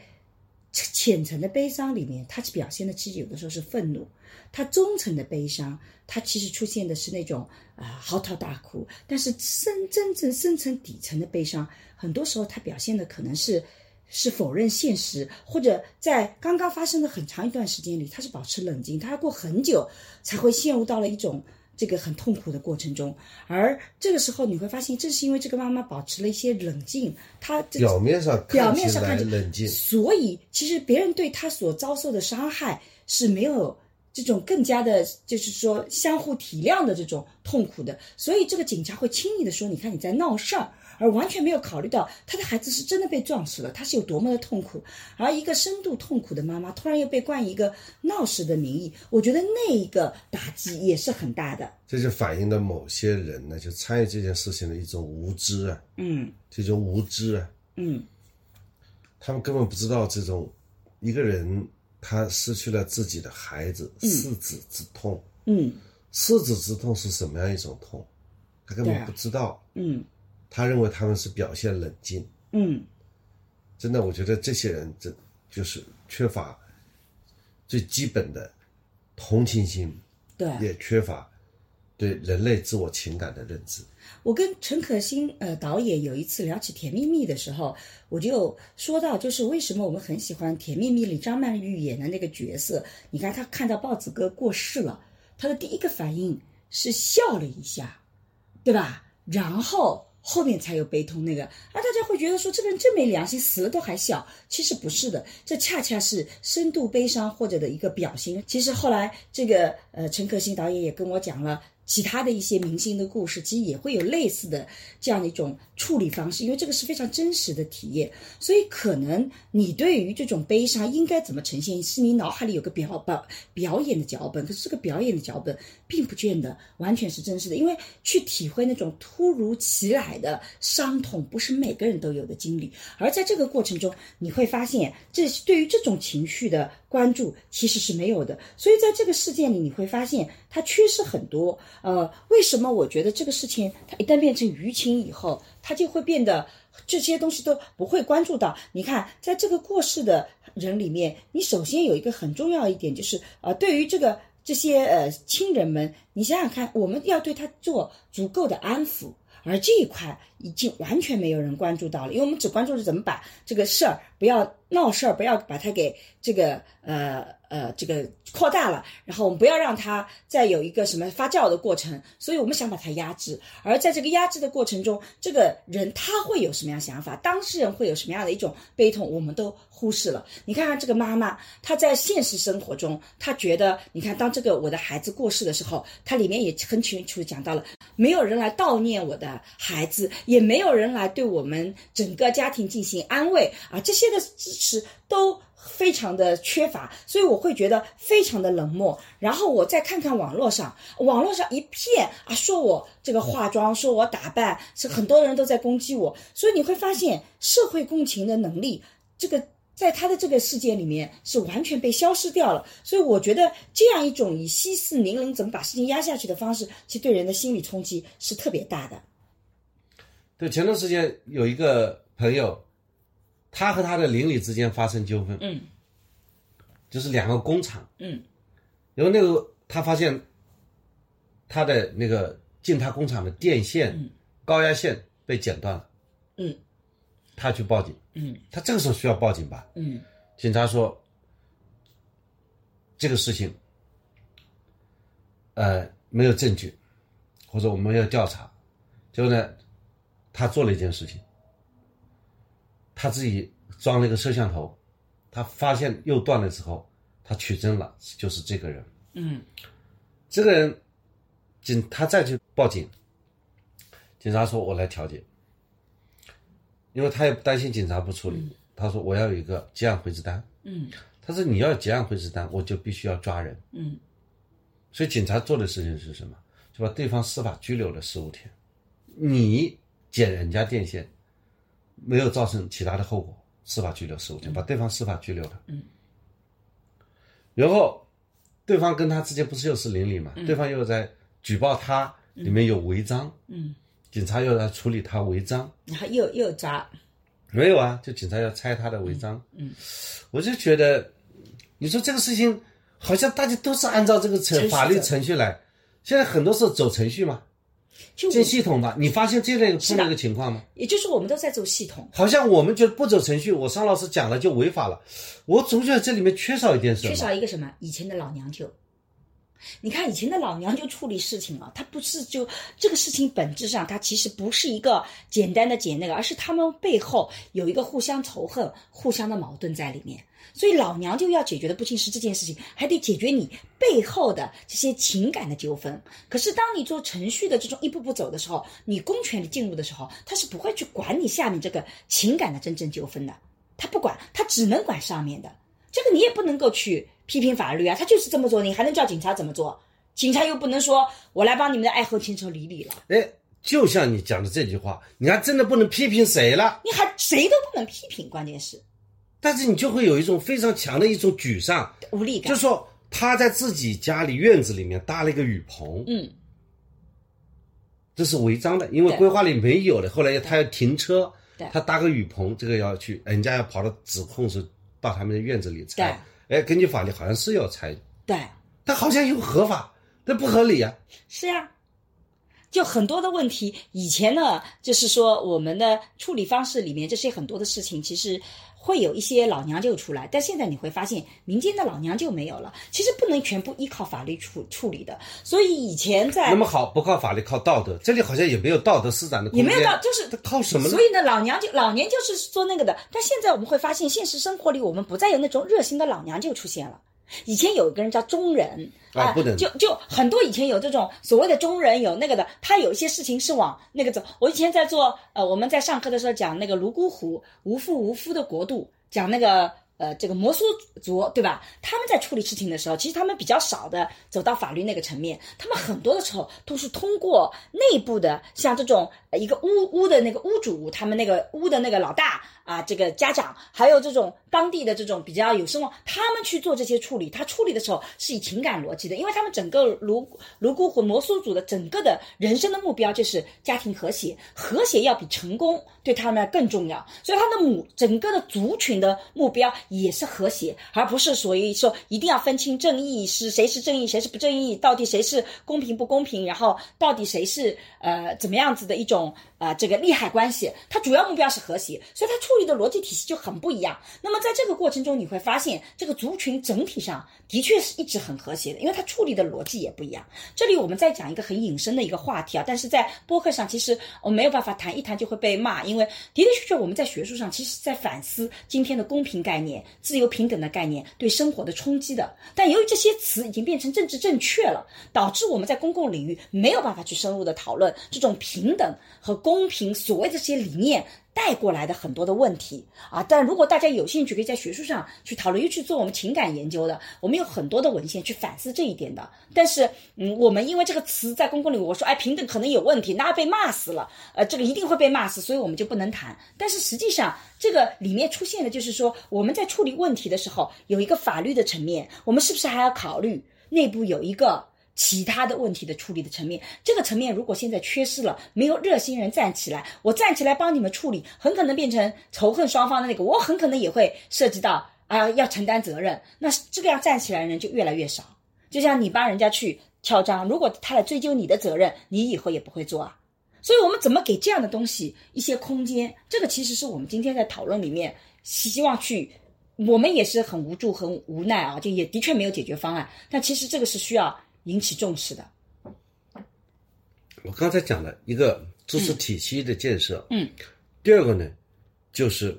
浅层的悲伤里面，它表现的其实有的时候是愤怒；它中层的悲伤，它其实出现的是那种啊、嚎啕大哭。但是深真正深层底层的悲伤，很多时候它表现的可能是。是否认现实，或者在刚刚发生的很长一段时间里，他是保持冷静，他要过很久才会陷入到了一种这个很痛苦的过程中。而这个时候，你会发现，正是因为这个妈妈保持了一些冷静，她这表面上表面上看起冷静，所以其实别人对她所遭受的伤害是没有这种更加的，就是说相互体谅的这种痛苦的。所以这个警察会轻易的说：“你看你在闹事儿。”而完全没有考虑到他的孩子是真的被撞死了，他是有多么的痛苦。而一个深度痛苦的妈妈，突然又被冠以一个闹事的名义，我觉得那一个打击也是很大的。这就反映了某些人呢，就参与这件事情的一种无知啊，嗯。这种无知啊，嗯。他们根本不知道这种一个人他失去了自己的孩子，四子之痛，嗯。四子之痛是什么样一种痛，他根本不知道。嗯他认为他们是表现冷静，嗯，真的，我觉得这些人这就是缺乏最基本的同情心，对。也缺乏对人类自我情感的认知。我跟陈可辛呃导演有一次聊起《甜蜜蜜》的时候，我就说到，就是为什么我们很喜欢《甜蜜蜜》里张曼玉演的那个角色。你看，她看到豹子哥过世了，她的第一个反应是笑了一下，对吧？然后后面才有悲痛那个，而大家会觉得说这个人真没良心，死了都还笑。其实不是的，这恰恰是深度悲伤或者的一个表现。其实后来这个呃陈可辛导演也跟我讲了。其他的一些明星的故事，其实也会有类似的这样的一种处理方式，因为这个是非常真实的体验，所以可能你对于这种悲伤应该怎么呈现，是你脑海里有个表表表演的脚本，可是这个表演的脚本并不见得完全是真实的，因为去体会那种突如其来的伤痛，不是每个人都有的经历，而在这个过程中，你会发现，这对于这种情绪的关注其实是没有的，所以在这个事件里，你会发现它缺失很多。呃，为什么我觉得这个事情它一旦变成舆情以后，它就会变得这些东西都不会关注到？你看，在这个过世的人里面，你首先有一个很重要一点就是，呃，对于这个这些呃亲人们，你想想看，我们要对他做足够的安抚。而这一块已经完全没有人关注到了，因为我们只关注是怎么把这个事儿不要闹事儿，不要把它给这个呃呃这个扩大了，然后我们不要让它再有一个什么发酵的过程，所以我们想把它压制。而在这个压制的过程中，这个人他会有什么样想法，当事人会有什么样的一种悲痛，我们都忽视了。你看看这个妈妈，她在现实生活中，她觉得，你看当这个我的孩子过世的时候，她里面也很清楚讲到了，没有人来悼念我的孩子，也没有人来对我们整个家庭进行安慰啊，这些的支持都非常的缺乏，所以我会觉得非常的冷漠。然后我再看看网络上，网络上一片啊，说我这个化妆，说我打扮，是很多人都在攻击我，所以你会发现社会共情的能力，这个。在他的这个世界里面是完全被消失掉了，所以我觉得这样一种以息事宁人怎么把事情压下去的方式，其实对人的心理冲击是特别大的。对，前段时间有一个朋友，他和他的邻里之间发生纠纷，嗯。就是两个工厂，嗯。然后那个他发现他的那个进他工厂的电线、高压线被剪断了，嗯，他去报警，嗯。他这个时候需要报警吧？嗯。警察说这个事情，呃，没有证据，或者我们要调查。结果呢，他做了一件事情，他自己装了一个摄像头，他发现又断了之后，他取证了，就是这个人。嗯这个人，警他再去报警，警察说：“我来调解。”因为他也不担心警察不处理，他说：“我要有一个结案回执单。”嗯他说：“你要结案回执单，我就必须要抓人。嗯”所以警察做的事情是什么？就把对方司法拘留了十五天。你剪人家电线，没有造成其他的后果，司法拘留十五天，把对方司法拘留了。嗯。然后，对方跟他之间不是又是邻里嘛？对方又在举报他里面有违章，嗯，警察又来处理他违章。然后又又抓，没有啊，就警察要拆他的违章。嗯，我就觉得，你说这个事情好像大家都是按照这个程法律程序来，现在很多是走程序嘛，就进系统吧。你发现这类碰是的到一个情况吗？也就是我们都在走系统，好像我们觉得不走程序，我商老师讲了就违法了。我总觉得这里面缺少一点什么缺。少一个什么？以前的老娘舅。你看以前的老娘就处理事情啊，他不是就这个事情本质上，它其实不是一个简单的解那个，而是他们背后有一个互相仇恨、互相的矛盾在里面。所以老娘就要解决的不仅是这件事情，还得解决你背后的这些情感的纠纷。可是当你做程序的这种一步步走的时候，你公权力进入的时候，他是不会去管你下面这个情感的真正纠纷的，他不管，他只能管上面的。这个你也不能够去批评法律啊，他就是这么做，你还能叫警察怎么做？警察又不能说我来帮你们的爱恨情仇理理了，哎，就像你讲的这句话，你还真的不能批评谁了，你还谁都不能批评，关键是但是你就会有一种非常强的一种沮丧，无力感。就说他在自己家里院子里面搭了一个雨棚，嗯，这是违章的，因为规划里没有的。后来他要停车，他搭个雨棚，这个要去，人家要跑到指控是到他们的院子里对拆。哎，根据法律好像是要拆，对，但好像又合法，那不合理啊。是呀、就很多的问题，以前呢，就是说我们的处理方式里面，这些很多的事情，其实会有一些老娘舅出来，但现在你会发现，民间的老娘舅没有了。其实不能全部依靠法律处处理的，所以以前在那么好，不靠法律，靠道德，这里好像也没有道德施展的空间。也没有道，就是靠什么呢所？以呢，老娘舅老年就是做那个的，但现在我们会发现，现实生活里我们不再有那种热心的老娘舅出现了。以前有一个人叫中人啊不能就就很多以前有这种所谓的中人，有那个的，他有一些事情是往那个走。我以前在做呃，我们在上课的时候讲那个泸沽湖无父无夫的国度，讲那个呃这个摩梭族对吧？他们在处理事情的时候，其实他们比较少的走到法律那个层面，他们很多的时候都是通过内部的像这种呃一个屋屋的那个屋主，他们那个屋的那个老大啊，这个家长，还有这种当地的这种比较有声望，他们去做这些处理。他处理的时候是以情感逻辑的，因为他们整个泸泸沽湖摩梭族的整个的人生的目标就是家庭和谐，和谐要比成功对他们更重要。所以他的母整个的族群的目标也是和谐，而不是所以说一定要分清正义是谁是正义，谁是不正义，到底谁是公平不公平，然后到底谁是呃怎么样子的一种呃这个利害关系。他主要目标是和谐，所以他处理的逻辑体系就很不一样。那么在这个过程中，你会发现这个族群整体上的确是一直很和谐的，因为它处理的逻辑也不一样。这里我们再讲一个很隐身的一个话题啊，但是在播客上其实我没有办法谈一谈就会被骂，因为的的确确我们在学术上其实在反思今天的公平概念、自由平等的概念对生活的冲击的。但由于这些词已经变成政治正确了，导致我们在公共领域没有办法去深入的讨论这种平等和公平所谓的这些理念。带过来的很多的问题啊，但如果大家有兴趣，可以在学术上去讨论，又去做我们情感研究的，我们有很多的文献去反思这一点的。但是，嗯，我们因为这个词在公共领域，我说哎平等可能有问题，那被骂死了，呃，这个一定会被骂死，所以我们就不能谈。但是实际上，这个里面出现的就是说，我们在处理问题的时候，有一个法律的层面，我们是不是还要考虑内部有一个？其他的问题的处理的层面，这个层面如果现在缺失了，没有热心人站起来，我站起来帮你们处理，很可能变成仇恨双方的那个，我很可能也会涉及到啊要承担责任。那这个样站起来的人就越来越少。就像你帮人家去敲章，如果他来追究你的责任，你以后也不会做啊。所以我们怎么给这样的东西一些空间？这个其实是我们今天在讨论里面希望去，我们也是很无助、很无奈啊，就也的确没有解决方案。但其实这个是需要引起重视的。我刚才讲了一个知识体系的建设，嗯，第二个呢，就是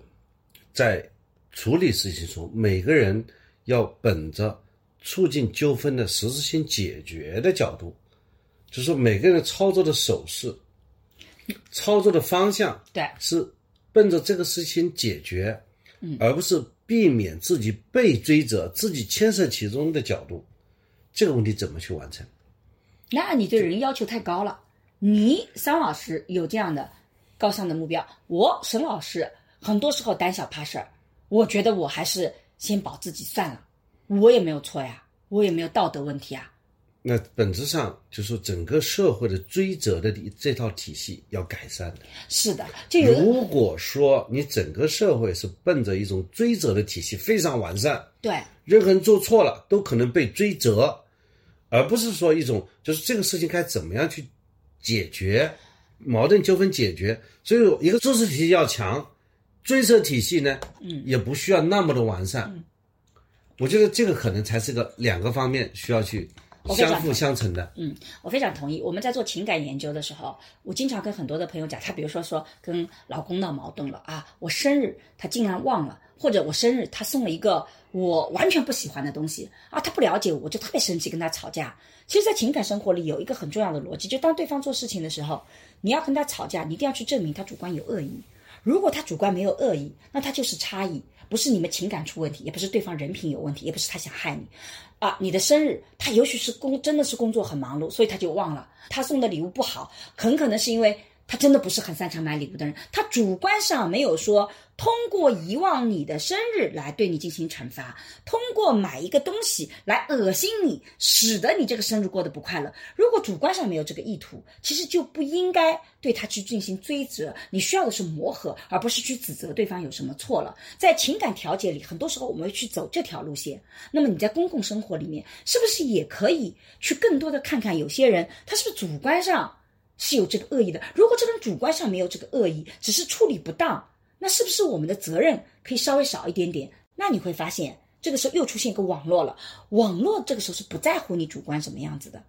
在处理事情中，每个人要本着促进纠纷的实质性解决的角度，就是说每个人操作的手势、操作的方向对，是奔着这个事情解决，嗯而不是避免自己被追责、自己牵涉其中的角度。这个问题怎么去完成？那你对人要求太高了。你桑老师有这样的高尚的目标，我沈老师很多时候胆小怕事儿，我觉得我还是先保自己算了，我也没有错呀，我也没有道德问题啊。那本质上就是整个社会的追责的这套体系要改善的。是的，就有如果说你整个社会是奔着一种追责的体系非常完善，对任何人做错了都可能被追责，而不是说一种就是这个事情该怎么样去解决矛盾纠纷解决。所以一个知识体系要强，追责体系呢，嗯，也不需要那么的完善。嗯我觉得这个可能才是个两个方面需要去相辅相成的。嗯，我非常同意。我们在做情感研究的时候，我经常跟很多的朋友讲，他比如说说跟老公闹矛盾了啊，我生日他竟然忘了，或者我生日他送了一个我完全不喜欢的东西啊，他不了解我，我就特别生气，跟他吵架。其实，在情感生活里有一个很重要的逻辑，就当对方做事情的时候，你要跟他吵架，你一定要去证明他主观有恶意。如果他主观没有恶意，那他就是差异，不是你们情感出问题，也不是对方人品有问题，也不是他想害你。啊，你的生日，他也许是工真的是工作很忙碌，所以他就忘了。他送的礼物不好，很可能是因为他真的不是很擅长买礼物的人，他主观上没有说通过遗忘你的生日来对你进行惩罚，通过买一个东西来恶心你，使得你这个生日过得不快乐。如果主观上没有这个意图，其实就不应该对他去进行追责。你需要的是磨合，而不是去指责对方有什么错了。在情感调节里，很多时候我们会去走这条路线。那么你在公共生活里面，是不是也可以去更多的看看有些人他是不是主观上是有这个恶意的？如果这个人主观上没有这个恶意，只是处理不当，那是不是我们的责任可以稍微少一点点？那你会发现，这个时候又出现一个网络了。网络这个时候是不在乎你主观什么样子的。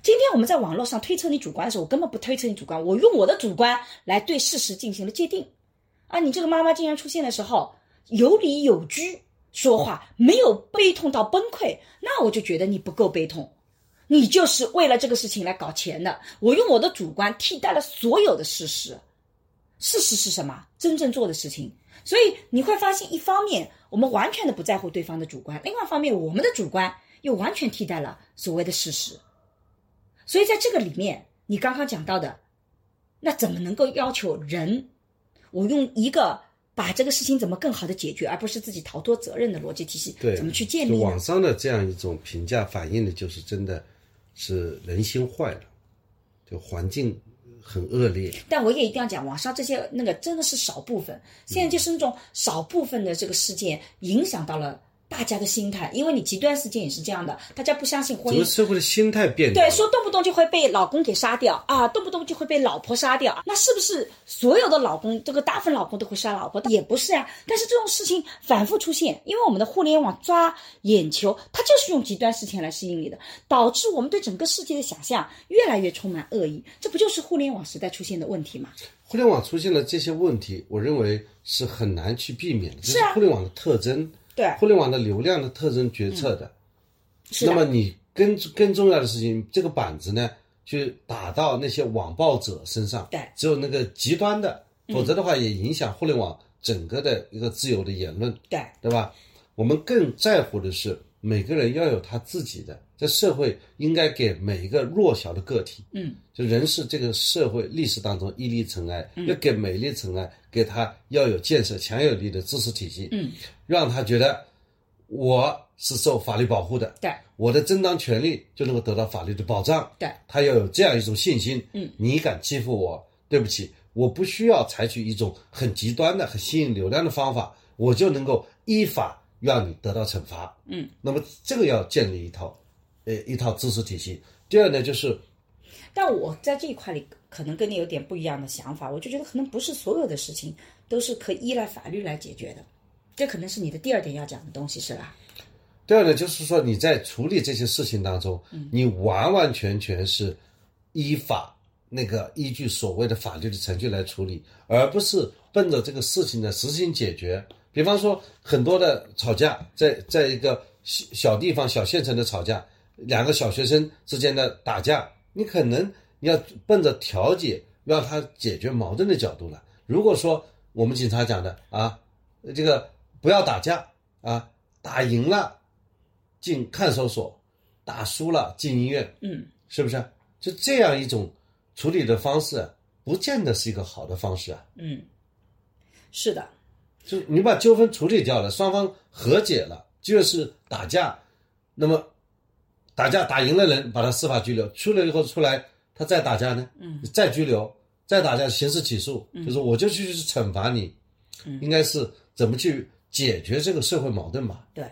今天我们在网络上推测你主观的时候，我根本不推测你主观，我用我的主观来对事实进行了界定。啊，你这个妈妈竟然出现的时候有理有据说话，没有悲痛到崩溃，那我就觉得你不够悲痛，你就是为了这个事情来搞钱的。我用我的主观替代了所有的事实，事实是什么？真正做的事情。所以你会发现，一方面我们完全的不在乎对方的主观，另外一方面我们的主观又完全替代了所谓的事实。所以在这个里面，你刚刚讲到的，那怎么能够要求人？我用一个把这个事情怎么更好的解决，而不是自己逃脱责任的逻辑体系，对，怎么去建立网上的这样一种评价反映的，就是真的是人心坏了，就环境很恶劣。但我也一定要讲，网上这些那个真的是少部分，现在就是那种少部分的这个事件影响到了大家的心态，因为你极端事件也是这样的，大家不相信婚姻整个。社会的心态变了。对，说动不动就会被老公给杀掉啊，动不动就会被老婆杀掉，那是不是所有的老公，这个大部分老公都会杀老婆？也不是啊。但是这种事情反复出现，因为我们的互联网抓眼球，它就是用极端事情来吸引你的，导致我们对整个世界的想象越来越充满恶意。这不就是互联网时代出现的问题吗？互联网出现了这些问题，我认为是很难去避免的，这是啊互联网的特征，对。互联网的流量的特征决策的。是的。那么你更更重要的事情，这个板子呢，去打到那些网暴者身上，对。嗯只有那个极端的，否则的话也影响互联网整个的一个自由的言论，对。对吧？我们更在乎的是每个人要有他自己的，在社会应该给每一个弱小的个体，嗯，就人是这个社会历史当中一粒尘埃，要给每一粒尘埃给他要有建设强有力的知识体系，嗯，让他觉得我是受法律保护的，对。我的正当权利就能够得到法律的保障，对。他要有这样一种信心，嗯，你敢欺负我，对不起，我不需要采取一种很极端的、很吸引流量的方法，我就能够依法让你得到惩罚，嗯，那么这个要建立一套，呃，一套知识体系。第二呢，就是但我在这一块里，可能跟你有点不一样的想法，我就觉得可能不是所有的事情都是可以依赖法律来解决的，这可能是你的第二点要讲的东西，是吧？第二呢，就是说你在处理这些事情当中，你完完全全是依法那个依据所谓的法律的程序来处理，而不是奔着这个事情的实行解决。比方说，很多的吵架，在在一个小小地方、小县城的吵架，两个小学生之间的打架，你可能你要奔着调解、让他解决矛盾的角度了。如果说我们警察讲的啊，这个不要打架啊，打赢了进看守所，打输了进医院，嗯，是不是？就这样一种处理的方式，不见得是一个好的方式啊。嗯，是的，就你把纠纷处理掉了，双方和解了，就是打架，那么打架打赢了人，把他司法拘留，出来以后出来他再打架呢，嗯，再拘留，再打架刑事起诉，就是我就去惩罚你，嗯，应该是怎么去解决这个社会矛盾吧？对，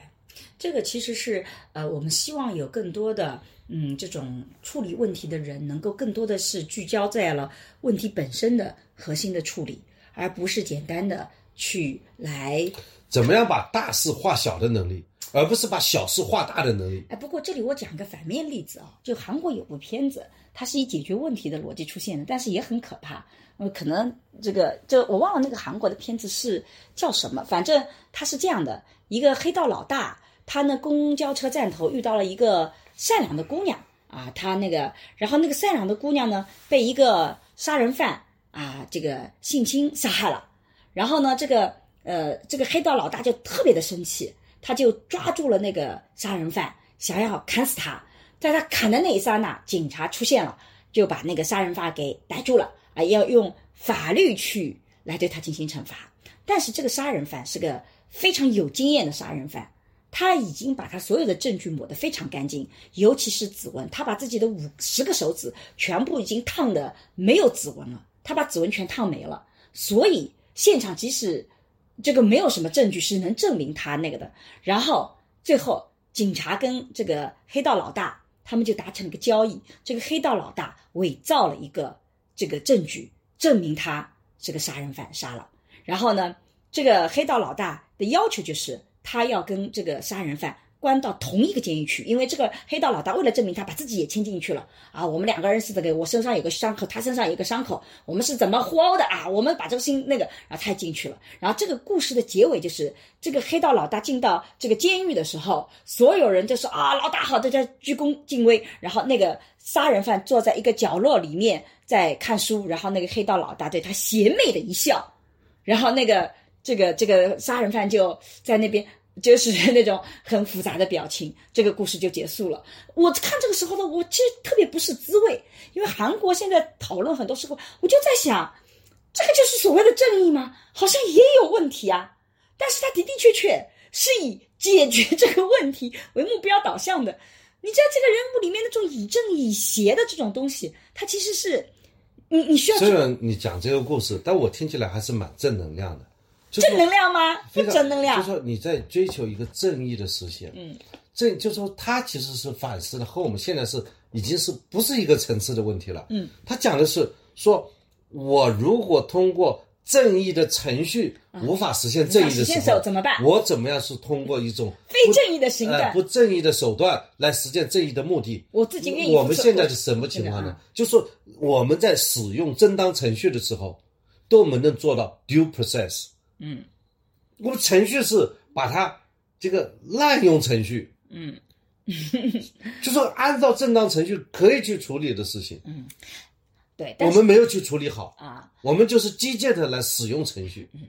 这个其实是呃，我们希望有更多的嗯这种处理问题的人，能够更多的是聚焦在了问题本身的核心的处理，而不是简单的去来怎么样把大事化小的能力，而不是把小事化大的能力。哎，不过这里我讲个反面例子啊，就韩国有部片子，它是以解决问题的逻辑出现的，但是也很可怕。呃，可能这个这我忘了那个韩国的片子是叫什么，反正它是这样的：一个黑道老大，他呢公交车站头遇到了一个善良的姑娘啊，他那个，然后那个善良的姑娘呢被一个杀人犯啊这个性侵杀害了，然后呢这个呃这个黑道老大就特别的生气。他就抓住了那个杀人犯，想要砍死他。在他砍的那一刹那，警察出现了，就把那个杀人犯给逮住了。啊，要用法律去来对他进行惩罚。但是这个杀人犯是个非常有经验的杀人犯，他已经把他所有的证据抹得非常干净，尤其是指纹，他把自己的五十个手指全部已经烫的没有指纹了，他把指纹全烫没了。所以现场即使。这个没有什么证据是能证明他那个的。然后最后，警察跟这个黑道老大他们就达成了个交易。这个黑道老大伪造了一个这个证据，证明他这个杀人犯杀了。然后呢，这个黑道老大的要求就是他要跟这个杀人犯。关到同一个监狱去，因为这个黑道老大为了证明他把自己也牵进去了啊！我们两个人是这个，我身上有个伤口，他身上有个伤口，我们是怎么互殴的啊？我们把这个心那个，然后他进去了。然后这个故事的结尾就是这个黑道老大进到这个监狱的时候，所有人就说啊，老大好，大家鞠躬尽瘁。然后那个杀人犯坐在一个角落里面在看书，然后那个黑道老大对他邪魅的一笑，然后那个这个这个杀人犯就在那边。就是 那种很复杂的表情，这个故事就结束了。我看这个时候呢，我其实特别不是滋味，因为韩国现在讨论很多时候，我就在想，这个就是所谓的正义吗？好像也有问题啊。但是他的的确确是以解决这个问题为目标导向的。你知道这个人物里面那种以正以邪的这种东西，它其实是你你需要。虽然你讲这个故事，但我听起来还是蛮正能量的。正能量吗？不正能量。就说你在追求一个正义的实现，嗯，正就说他其实是反思的，和我们现在是已经是不是一个层次的问题了？嗯，他讲的是说，我如果通过正义的程序无法实现正义的时候怎么办？我怎么样是通过一种非正义的行动、不正义的手段来实现正义的目的？我自己愿意。我们现在是什么情况呢？就是我们在使用正当程序的时候，都没能做到 due process。嗯。我们程序是把它这个滥用程序，嗯，就说按照正当程序可以去处理的事情，嗯，对，我们没有去处理好啊，我们就是机械的来使用程序，嗯。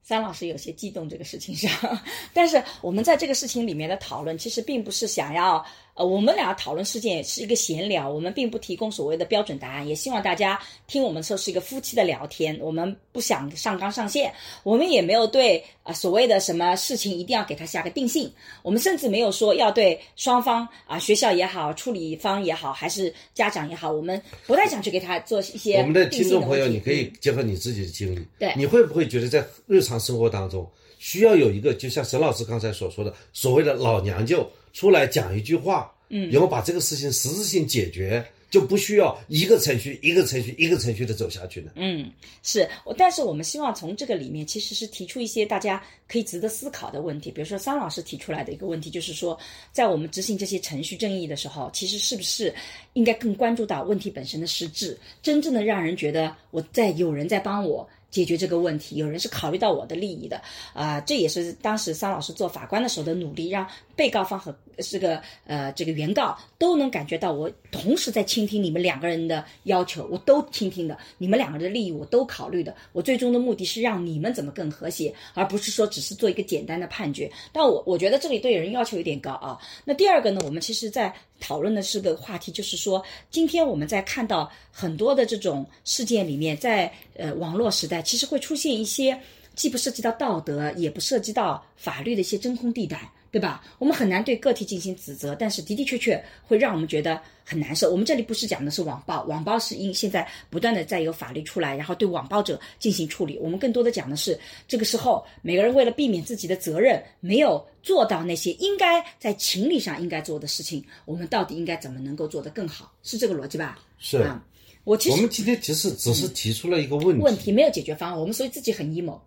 三老师有些激动这个事情上，但是我们在这个事情里面的讨论，其实并不是想要，呃，我们俩讨论事件是一个闲聊，我们并不提供所谓的标准答案，也希望大家听我们说是一个夫妻的聊天，我们不想上纲上线，我们也没有对啊所谓的什么事情一定要给他下个定性，我们甚至没有说要对双方啊学校也好，处理方也好，还是家长也好，我们不太想去给他做一些。我们的听众朋友，你可以结合你自己的经历，对，你会不会觉得在日常。生活当中需要有一个，就像沈老师刚才所说的，所谓的老娘舅出来讲一句话，嗯，然后把这个事情实质性解决，就不需要一个程序一个程序一个程序的走下去了。嗯，是我，但是我们希望从这个里面其实是提出一些大家可以值得思考的问题。比如说桑老师提出来的一个问题，就是说，在我们执行这些程序正义的时候，其实是不是应该更关注到问题本身的实质，真正的让人觉得我在有人在帮我。解决这个问题，有人是考虑到我的利益的，啊，这也是当时桑老师做法官的时候的努力，让被告方和这个呃这个原告都能感觉到我同时在倾听你们两个人的要求，我都倾听的，你们两个人的利益我都考虑的，我最终的目的是让你们怎么更和谐，而不是说只是做一个简单的判决。但我我觉得这里对人要求有点高啊。那第二个呢，我们其实在讨论的是个话题，就是说今天我们在看到很多的这种事件里面，在呃网络时代。其实会出现一些既不涉及到道德，也不涉及到法律的一些真空地带，对吧？我们很难对个体进行指责，但是的的确确会让我们觉得很难受。我们这里不是讲的是网暴，网暴是因现在不断的在有法律出来，然后对网暴者进行处理。我们更多的讲的是这个时候每个人为了避免自己的责任没有做到那些应该在情理上应该做的事情，我们到底应该怎么能够做得更好？是这个逻辑吧？是啊。我其实我们今天其实只是提出了一个问题，问题没有解决方案，我们所以自己很 emo。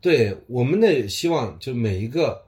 对我们呢，希望就每一个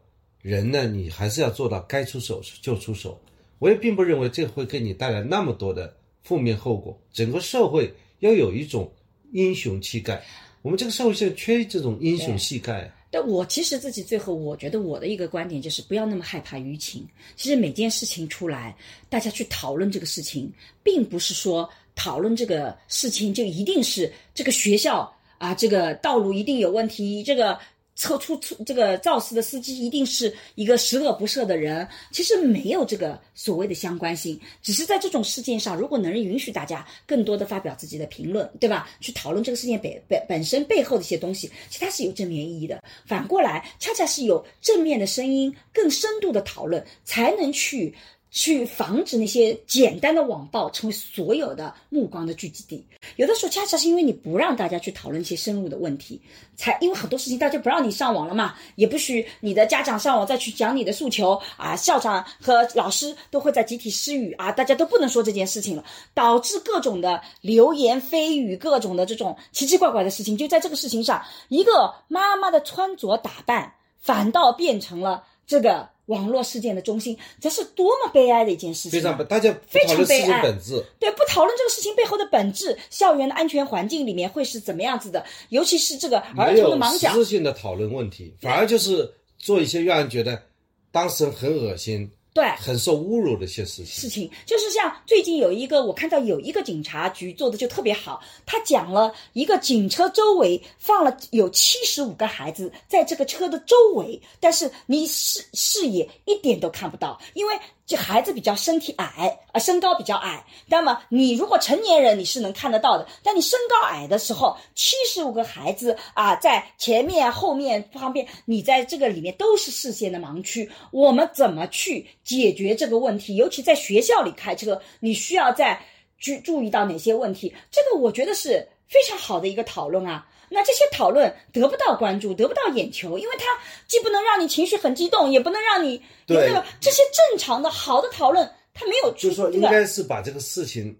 人呢，你还是要做到该出手就出手。我也并不认为这会给你带来那么多的负面后果。整个社会要有一种英雄气概，我们这个社会现在缺这种英雄气概。但我其实自己最后，我觉得我的一个观点就是不要那么害怕舆情。其实每件事情出来，大家去讨论这个事情，并不是说。讨论这个事情就一定是这个学校啊，这个道路一定有问题，这个车出出这个肇事的司机一定是一个十恶不赦的人。其实没有这个所谓的相关性，只是在这种事件上，如果能允许大家更多的发表自己的评论，对吧？去讨论这个事件本本本身背后的一些东西，其实它是有正面意义的。反过来，恰恰是有正面的声音，更深度的讨论，才能去。去防止那些简单的网暴成为所有的目光的聚集地。有的时候，恰恰是因为你不让大家去讨论一些深入的问题，才因为很多事情大家不让你上网了嘛，也不许你的家长上网再去讲你的诉求啊，校长和老师都会在集体失语啊，大家都不能说这件事情了，导致各种的流言蜚语，各种的这种奇奇怪怪的事情，就在这个事情上，一个妈妈的穿着打扮反倒变成了这个。网络事件的中心，这是多么悲哀的一件事情！非常大家非常悲哀。本质对，不讨论这个事情背后的本质，校园的安全环境里面会是怎么样子的？尤其是这个儿童的盲讲，实质性的讨论问题，反而就是做一些让人觉得当事人很恶心。对，很受侮辱的一些事情。事情就是像最近有一个，我看到有一个警察局做的就特别好，他讲了一个警车周围放了有七十五个孩子在这个车的周围，但是你视视野一点都看不到，因为。这孩子比较身体矮，啊，身高比较矮。那么你如果成年人你是能看得到的，但你身高矮的时候，七十五个孩子啊，在前面、后面、旁边，你在这个里面都是视线的盲区。我们怎么去解决这个问题？尤其在学校里开车，你需要在注注意到哪些问题？这个我觉得是非常好的一个讨论啊。那这些讨论得不到关注，得不到眼球，因为它既不能让你情绪很激动，也不能让你对这些正常的好的讨论，它没有。就是说，应该是把这个事情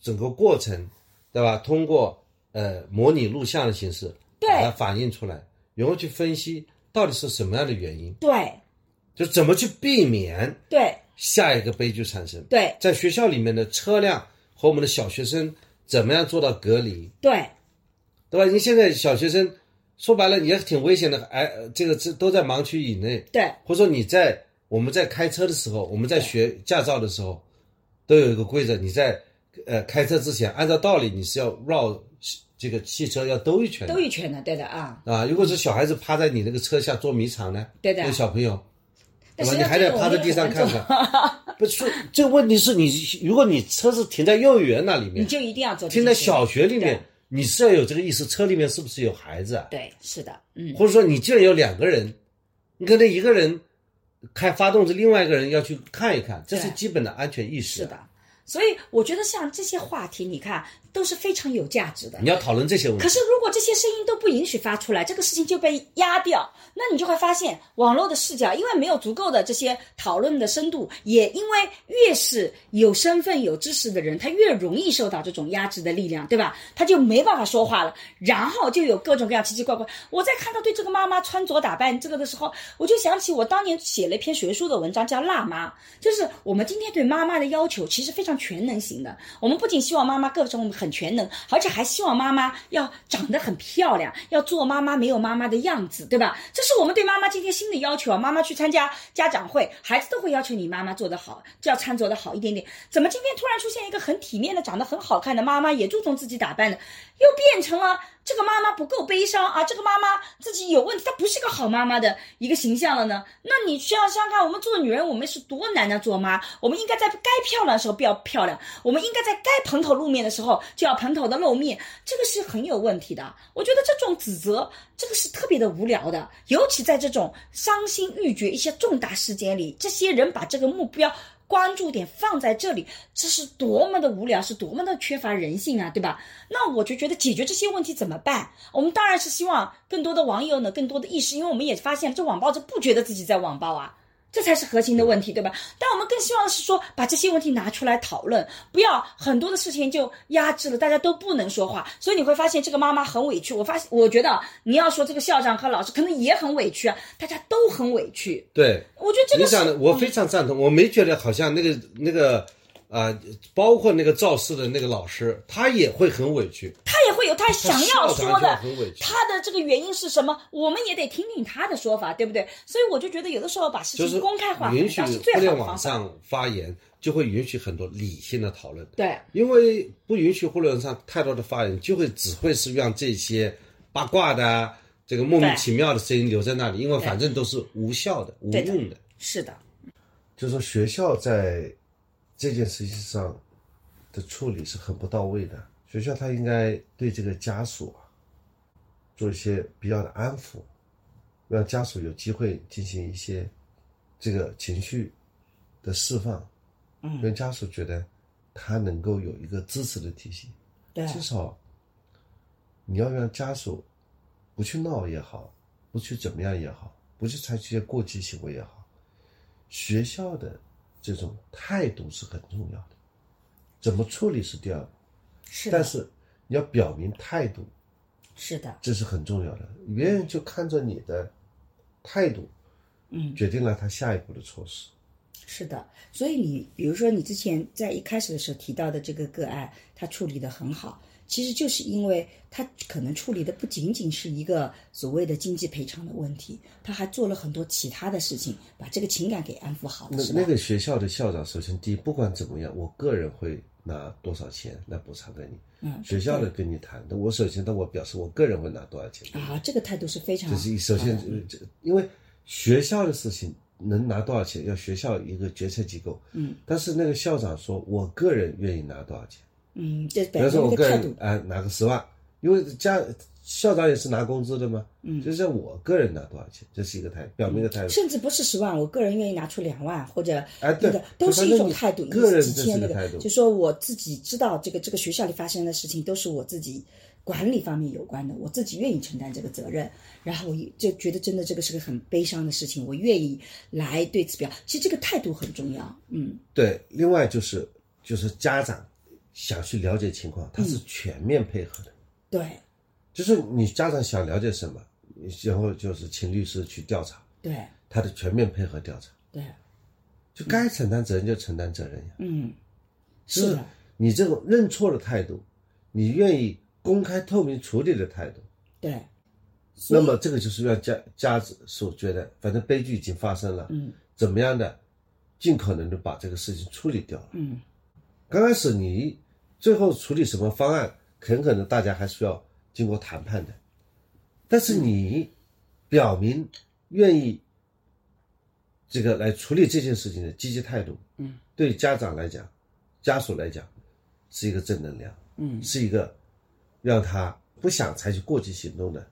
整个过程，对吧？通过呃模拟录像的形式，对，把它反映出来，然后去分析到底是什么样的原因，对，就怎么去避免对下一个悲剧产生。对，在学校里面的车辆和我们的小学生怎么样做到隔离？对。对吧？你现在小学生说白了也挺危险的，哎，这个这都在盲区以内。对，或者说你在我们在开车的时候，我们在学驾照的时候，都有一个规则：你在呃开车之前，按照道理你是要绕这个汽车要兜一圈，兜一圈的，对的啊。啊，如果是小孩子趴在你那个车下捉迷藏呢？对的。小朋友，对吧？你还得趴在地上看看。不是，这个问题是你，如果你车是停在幼儿园那里面，你就一定要走。停在小学里面。你是要有这个意识，车里面是不是有孩子？对，是的，嗯。或者说，你既然有两个人，你可能一个人开发动着，另外一个人要去看一看，这是基本的安全意识。是的。所以我觉得像这些话题，你看，都是非常有价值的。你要讨论这些问题可。是如果这些声音都不允许发出来，这个事情就被压掉，那你就会发现网络的视角，因为没有足够的这些讨论的深度，也因为越是有身份、有知识的人，他越容易受到这种压制的力量，对吧？他就没办法说话了，然后就有各种各样奇奇怪怪。我在看到对这个妈妈穿着打扮这个的时候，我就想起我当年写了一篇学术的文章，叫《辣妈》，就是我们今天对妈妈的要求其实非常全能型的。我们不仅希望妈妈各种很全能，而且还希望妈妈要长得很漂亮，要做妈妈没有妈妈的样子，对吧？这是我们对妈妈今天新的要求啊！妈妈去参加家长会，孩子都会要求你妈妈做得好，就要穿着的好一点点。怎么今天突然出现一个很体面的、长得很好看的妈妈，也注重自己打扮的，又变成了这个妈妈不够悲伤啊？这个妈妈自己有问题，她不是个好妈妈的一个形象了呢？那你需要想想看，我们做女人，我们是多难的做妈？我们应该在该漂亮的时候不要漂亮，我们应该在该蓬头露面的时候就要蓬头的露面，这个是很有问题的。我觉得这种指责，这个是特别的无聊的，尤其在这种伤心欲绝一些重大事件里，这些人把这个目标。关注点放在这里，这是多么的无聊，是多么的缺乏人性啊，对吧？那我就觉得解决这些问题怎么办？我们当然是希望更多的网友呢，更多的意识，因为我们也发现这网暴者不觉得自己在网暴啊。这才是核心的问题，对吧？但我们更希望的是说，把这些问题拿出来讨论，不要很多的事情就压制了，大家都不能说话。所以你会发现，这个妈妈很委屈。我发现，我觉得你要说这个校长和老师可能也很委屈啊，大家都很委屈。对，我觉得这个我非常赞同。我没觉得好像那个那个啊、包括那个肇事的那个老师，他也会很委屈。他也会有他想要说的很委，屈他的这个原因是什么？我们也得听听他的说法，对不对？所以我就觉得有的时候把事就是情公开化，允许互联好的方法。网上发言，就会允许很多理性的讨论。对，因为不允许互联网上太多的发言，就会只会是让这些八卦的啊、这个莫名其妙的声音留在那里，因为反正都是无效的、无用的。是的，就是说，学校在这件事情上的处理是很不到位的。学校他应该对这个家属啊做一些必要的安抚，让家属有机会进行一些这个情绪的释放，嗯让家属觉得他能够有一个支持的体系。对，至少你要让家属不去闹也好，不去怎么样也好，不去采取一些过激行为也好，学校的这种态度是很重要的，怎么处理是第二步，是，但是你要表明态度，是的，这是很重要的。别人就看着你的态度，嗯，决定了他下一步的措施。是的，所以你比如说你之前在一开始的时候提到的这个个案，他处理的很好，其实就是因为他可能处理的不仅仅是一个所谓的经济赔偿的问题，他还做了很多其他的事情，把这个情感给安抚好了，那那？个学校的校长，首先第一，不管怎么样，我个人会拿多少钱来补偿给你。嗯，学校的跟你谈，那我首先，那我表示我个人会拿多少钱。啊，这个态度是非常这是首先，因为学校的事情能拿多少钱，要学校一个决策机构。嗯，但是那个校长说，我个人愿意拿多少钱，嗯，这比表现如说我个一个态度，人哎、拿个十万，因为家校长也是拿工资的嘛。嗯，就是我个人拿多少钱，这是一个态，表明的态度。甚至不是十万，我个人愿意拿出两万或者哎对那个，都是一种态度，几千那个，这是个态度就说我自己知道这个这个学校里发生的事情都是我自己管理方面有关的，我自己愿意承担这个责任，然后我也就觉得真的这个是个很悲伤的事情，我愿意来对此表，其实这个态度很重要，嗯，对，另外就是就是家长想去了解情况，他是全面配合的。对。就是你家长想了解什么，然后就是请律师去调查，对。他的全面配合调查，对，就该承担责任就承担责任呀。嗯，是是的，你这种认错的态度，你愿意公开透明处理的态度，对，那么这个就是让家家属觉得，反正悲剧已经发生了，嗯。怎么样的，尽可能的把这个事情处理掉了。嗯。刚开始你最后处理什么方案，很可能大家还需要经过谈判的，但是你表明愿意这个来处理这件事情的积极态度，嗯，对家长来讲，家属来讲，是一个正能量，嗯是一个让他不想采取过激行动的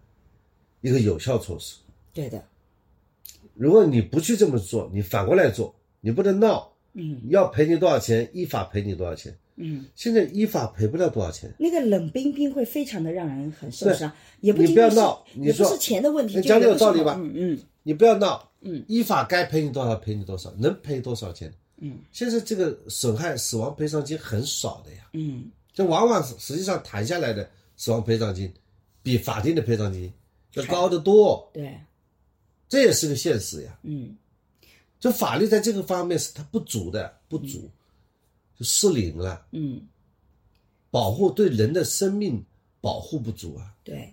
一个有效措施。对的，如果你不去这么做，你反过来做，你不能闹，嗯要赔你多少钱，依法赔你多少钱，嗯，现在依法赔不了多少钱。那个冷冰冰会非常的让人很受伤，也不你不要闹你说也不是钱的问题，讲的有道理吧嗯嗯。你不要闹，嗯，依法该赔你多少赔你多少，能赔多少钱？嗯，现在这个损害死亡赔偿金很少的呀，嗯，这往往实际上谈下来的死亡赔偿金，比法定的赔偿金要高得多，对，这也是个现实呀。嗯。就法律在这个方面是它不足的，不足，就失灵了，嗯，保护对人的生命保护不足啊。对。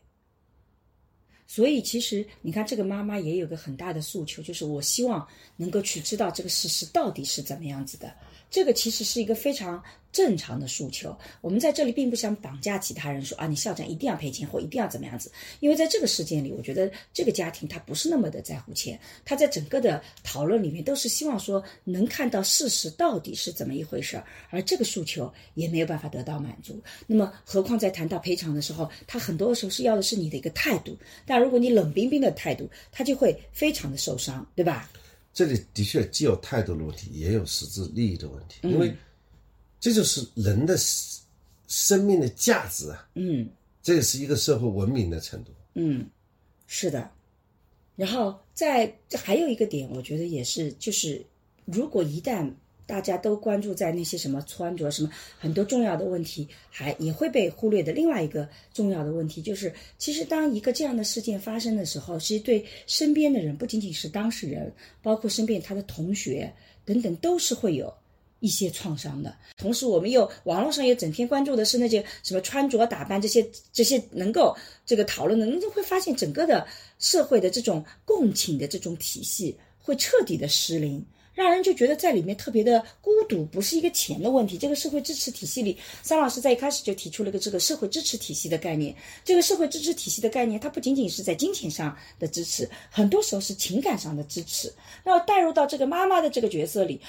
所以其实你看，这个妈妈也有个很大的诉求，就是我希望能够去知道这个事实到底是怎么样子的。这个其实是一个非常正常的诉求。我们在这里并不想绑架其他人说啊，你校长一定要赔钱或一定要怎么样子，因为在这个事件里，我觉得这个家庭他不是那么的在乎钱，他在整个的讨论里面都是希望说能看到事实到底是怎么一回事儿，而这个诉求也没有办法得到满足。那么，何况在谈到赔偿的时候，他很多时候是要的是你的一个态度，但如果你冷冰冰的态度，他就会非常的受伤，对吧？这里的确既有态度的问题，也有实质利益的问题，因为这就是人的生生命的价值啊，嗯。这也是一个社会文明的程度。嗯，是的。然后在还有一个点，我觉得也是，就是如果一旦大家都关注在那些什么穿着什么很多重要的问题，还也会被忽略的。另外一个重要的问题就是，其实当一个这样的事件发生的时候，其实对身边的人，不仅仅是当事人，包括身边他的同学等等，都是会有。一些创伤的同时，我们又网络上也整天关注的是那些什么穿着打扮这些这些能够这个讨论的，你就会发现整个的社会的这种共情的这种体系会彻底的失灵，让人就觉得在里面特别的孤独，不是一个钱的问题。这个社会支持体系里，桑老师在一开始就提出了一个这个社会支持体系的概念。这个社会支持体系的概念，它不仅仅是在金钱上的支持，很多时候是情感上的支持。那带入到这个妈妈的这个角色里。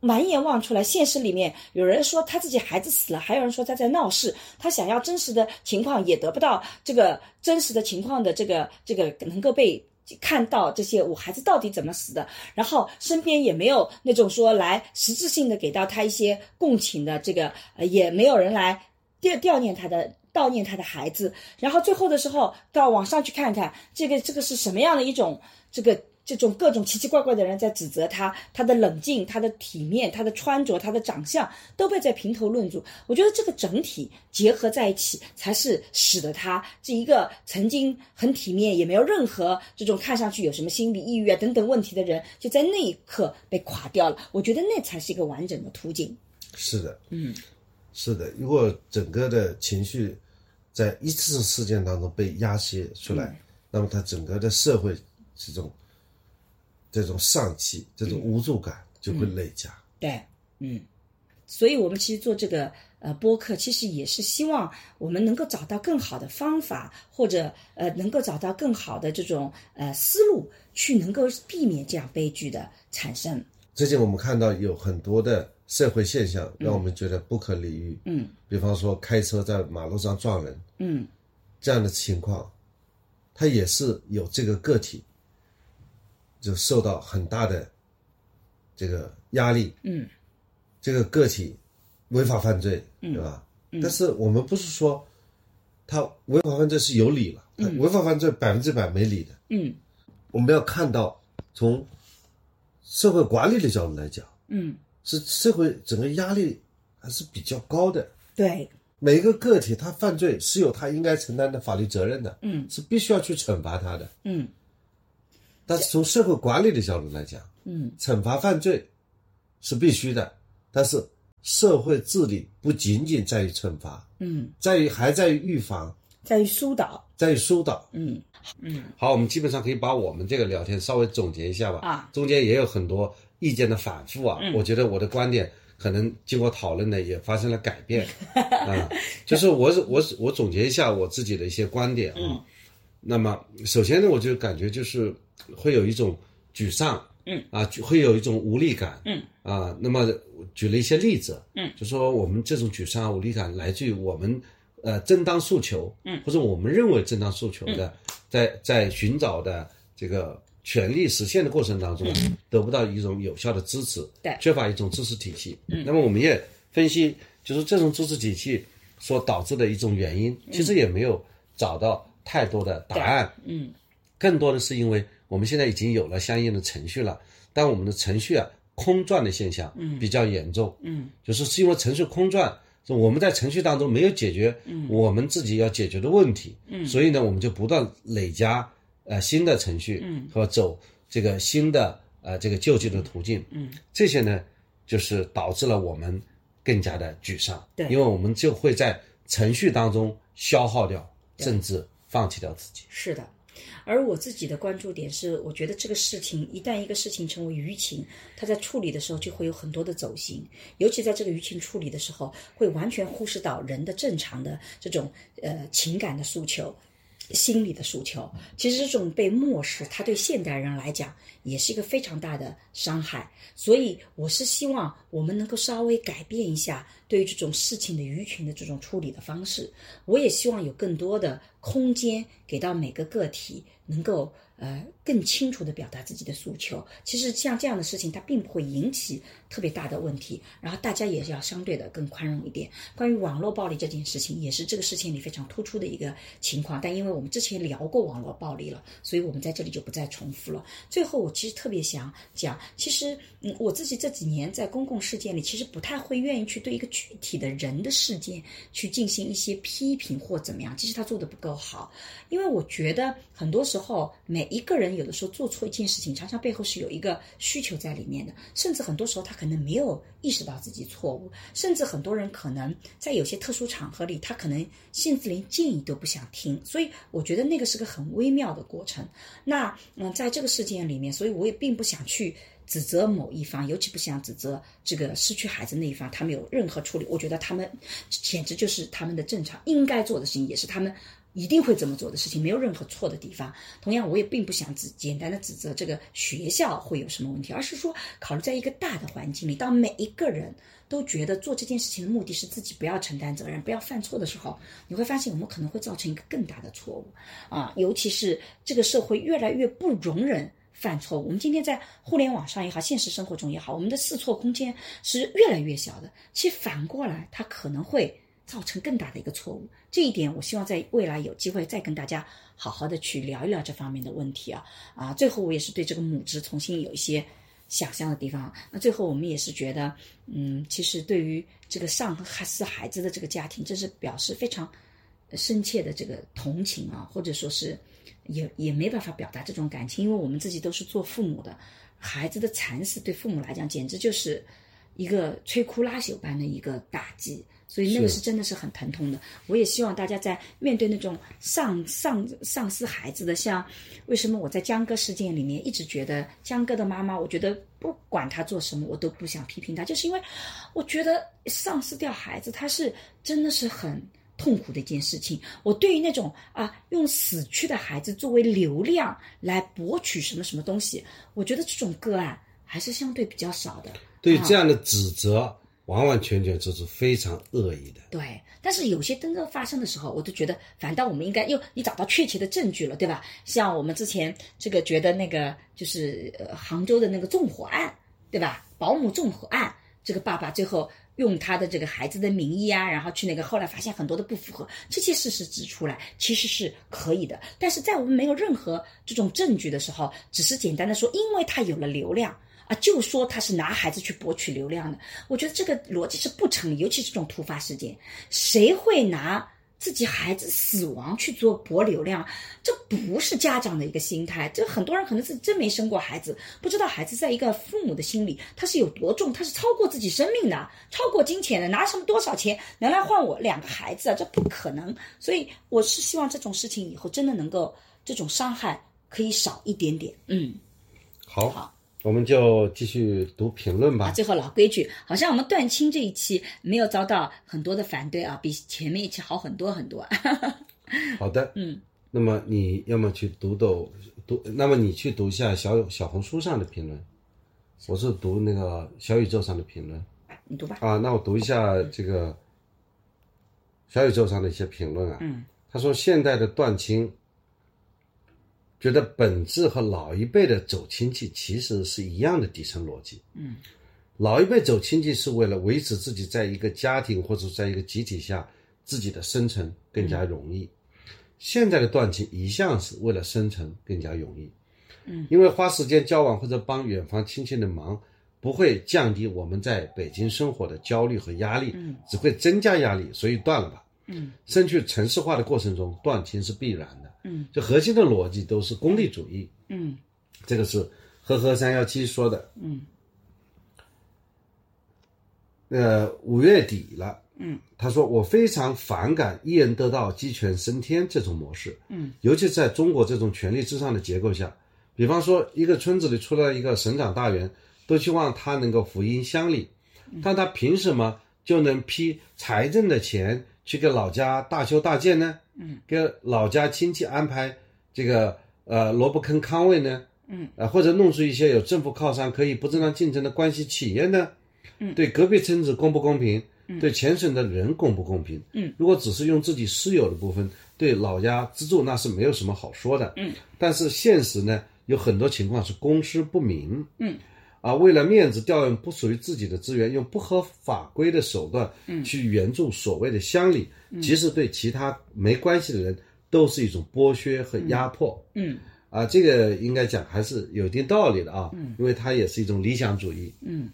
满眼望出来，现实里面有人说他自己孩子死了，还有人说他在闹事，他想要真实的情况也得不到这个真实的情况的这个这个能够被看到这些我孩子到底怎么死的，然后身边也没有那种说来实质性的给到他一些共情的这个，呃，也没有人来吊悼念他的悼念他的孩子，然后最后的时候到网上去看看这个这个是什么样的一种这个。这种各种奇奇怪怪的人在指责他，他的冷静、他的体面、他的穿着、他的长相都被在评头论足。我觉得这个整体结合在一起，才是使得他这一个曾经很体面，也没有任何这种看上去有什么心理抑郁啊等等问题的人，就在那一刻被垮掉了。我觉得那才是一个完整的途径。是的，嗯，是的。如果整个的情绪在一次事件当中被压泄出来，那么他整个的社会这种。这种丧气、这种无助感就会累加。对，嗯，所以我们其实做这个呃播客，其实也是希望我们能够找到更好的方法，或者呃能够找到更好的这种呃思路，去能够避免这样悲剧的产生。最近我们看到有很多的社会现象，让我们觉得不可理喻。嗯，比方说开车在马路上撞人，嗯，这样的情况，它也是有这个个体。就受到很大的这个压力，嗯，这个个体违法犯罪，对吧？但是我们不是说他违法犯罪是有理了，他违法犯罪百分之百没理的，嗯，我们要看到从社会管理的角度来讲，嗯，是社会整个压力还是比较高的，对，每一个个体他犯罪是有他应该承担的法律责任的，嗯，是必须要去惩罚他的，嗯。但是从社会管理的角度来讲，嗯，惩罚犯罪是必须的，但是社会治理不仅仅在于惩罚，嗯，在于还在于预防，在于疏导，在于疏导。嗯嗯，好，我们基本上可以把我们这个聊天稍微总结一下吧。啊，中间也有很多意见的反复啊，我觉得我的观点可能经过讨论呢也发生了改变 啊，就是我我我总结一下我自己的一些观点啊。那么首先呢，我就感觉就是会有一种沮丧，嗯。啊，会有一种无力感，嗯。啊，那么举了一些例子，嗯，就说我们这种沮丧、无力感来自于我们呃正当诉求，嗯，或者我们认为正当诉求的，在在寻找的这个权利实现的过程当中，得不到一种有效的支持，对，缺乏一种支持体系，嗯，那么我们也分析就是这种支持体系所导致的一种原因，其实也没有找到太多的答案。嗯，更多的是因为我们现在已经有了相应的程序了，但我们的程序啊空转的现象比较严重。嗯，就是是因为程序空转，就我们在程序当中没有解决我们自己要解决的问题。嗯，所以呢，我们就不断累加呃新的程序，嗯，和走这个新的呃这个救济的途径。嗯，这些呢，就是导致了我们更加的沮丧。对因为我们就会在程序当中消耗掉，甚至放弃掉自己。是的。而我自己的关注点是，我觉得这个事情一旦一个事情成为舆情，它在处理的时候就会有很多的走形，尤其在这个舆情处理的时候，会完全忽视到人的正常的这种呃情感的诉求。心理的诉求，其实这种被漠视，它对现代人来讲也是一个非常大的伤害。所以，我是希望我们能够稍微改变一下对于这种事情的鱼群的这种处理的方式。我也希望有更多的空间给到每个个体，能够呃更清楚地表达自己的诉求。其实像这样的事情，它并不会引起特别大的问题，然后大家也要相对的更宽容一点。关于网络暴力这件事情，也是这个事情里非常突出的一个情况。但因为我们之前聊过网络暴力了，所以我们在这里就不再重复了。最后，我其实特别想讲，其实嗯，我自己这几年在公共事件里，其实不太会愿意去对一个具体的人的事件去进行一些批评或怎么样。其实他做的不够好，因为我觉得很多时候每一个人有的时候做错一件事情，常常背后是有一个需求在里面的，甚至很多时候他可能没有意识到自己错误，甚至很多人可能在有些特殊场合里，他可能甚至连建议都不想听，所以我觉得那个是个很微妙的过程。那嗯，在这个事件里面，所以我也并不想去。指责某一方，尤其不想指责这个失去孩子那一方，他们有任何处理，我觉得他们简直就是他们的正常应该做的事情，也是他们一定会这么做的事情，没有任何错的地方。同样，我也并不想指简单的指责这个学校会有什么问题，而是说考虑在一个大的环境里，当每一个人都觉得做这件事情的目的是自己不要承担责任、不要犯错的时候，你会发现我们可能会造成一个更大的错误啊！尤其是这个社会越来越不容忍。犯错误，我们今天在互联网上也好，现实生活中也好，我们的试错空间是越来越小的。其实反过来，它可能会造成更大的一个错误。这一点，我希望在未来有机会再跟大家好好的去聊一聊这方面的问题啊啊！最后，我也是对这个母职重新有一些想象的地方。那最后，我们也是觉得，嗯，其实对于这个上四孩子的这个家庭，真是表示非常深切的这个同情啊，或者说是。也也没办法表达这种感情，因为我们自己都是做父母的，孩子的惨死对父母来讲简直就是一个摧枯拉朽般的一个打击，所以那个是真的是很疼痛的。我也希望大家在面对那种丧丧丧失孩子的，像为什么我在江歌事件里面一直觉得江歌的妈妈，我觉得不管他做什么，我都不想批评他，就是因为我觉得丧失掉孩子，他是真的是很。痛苦的一件事情，我对于那种啊用死去的孩子作为流量来博取什么什么东西，我觉得这种个案还是相对比较少的。对这样的指责，完完全全就是非常恶意的。对，但是有些真正发生的时候，我都觉得，反倒我们应该，又你找到确切的证据了，对吧？像我们之前这个觉得那个就是呃杭州的那个纵火案，对吧？保姆纵火案，这个爸爸最后。用他的这个孩子的名义啊，然后去那个，后来发现很多的不符合，这些事实指出来，其实是可以的。但是在我们没有任何这种证据的时候，只是简单的说，因为他有了流量啊，就说他是拿孩子去博取流量的，我觉得这个逻辑是不成立。尤其是这种突发事件，谁会拿？自己孩子死亡去做博流量，这不是家长的一个心态。这很多人可能是真没生过孩子，不知道孩子在一个父母的心里他是有多重，他是超过自己生命的，超过金钱的。拿什么多少钱能来换我两个孩子啊？这不可能。所以我是希望这种事情以后真的能够这种伤害可以少一点点。嗯，好。好。我们就继续读评论吧。最后老规矩，好像我们断亲这一期没有遭到很多的反对啊，比前面一期好很多很多。好的，嗯，那么你要么去读读读，那么你去读一下小小红书上的评论，我是读那个小宇宙上的评论。你读吧。啊，那我读一下这个小宇宙上的一些评论啊。嗯。他说：“现代的断亲。”觉得本质和老一辈的走亲戚其实是一样的底层逻辑。嗯，老一辈走亲戚是为了维持自己在一个家庭或者在一个集体下自己的生存更加容易。现在的断亲一向是为了生存更加容易。嗯，因为花时间交往或者帮远方亲戚的忙，不会降低我们在北京生活的焦虑和压力，只会增加压力，所以断了吧。嗯，生去城市化的过程中，断亲是必然的。嗯，就核心的逻辑都是功利主义。嗯，这个是呵呵三幺七说的。嗯，呃，五月底了。嗯，他说我非常反感一人得道鸡犬升天这种模式。嗯，尤其在中国这种权力至上的结构下，比方说一个村子里出了一个省长大员，都希望他能够福音乡里，但他凭什么就能批财政的钱去给老家大修大建呢？嗯，给老家亲戚安排这个呃萝卜坑康位呢？嗯，呃或者弄出一些有政府靠山可以不正当竞争的关系企业呢？嗯，对隔壁村子公不公平？嗯对全省的人公不公平？嗯，如果只是用自己私有的部分对老家资助，那是没有什么好说的。嗯，但是现实呢，有很多情况是公私不明。嗯，啊，为了面子调用不属于自己的资源，用不合法规的手段，嗯。去援助所谓的乡里，其实对其他没关系的人都是一种剥削和压迫。嗯。啊，这个应该讲还是有一定道理的啊，因为它也是一种理想主义。嗯。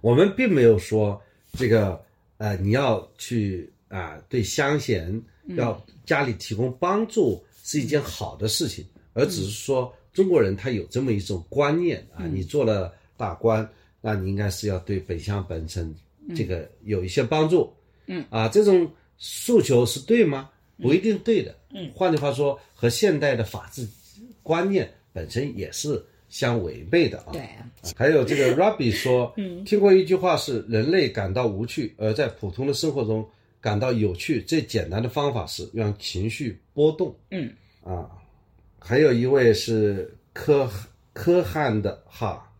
我们并没有说这个呃，你要去啊、对乡贤要家里提供帮助是一件好的事情，而只是说中国人他有这么一种观念啊，你做了大官，那你应该是要对本乡本省这个有一些帮助。嗯啊，这种诉求是对吗？不一定对的。嗯，换句话说，和现代的法治观念本身也是相违背的啊。对啊，还有这个 Rabbi 说，听过一句话是人类感到无趣，而在普通的生活中感到有趣。最简单的方法是让情绪波动。嗯啊，还有一位是科科汉的哈，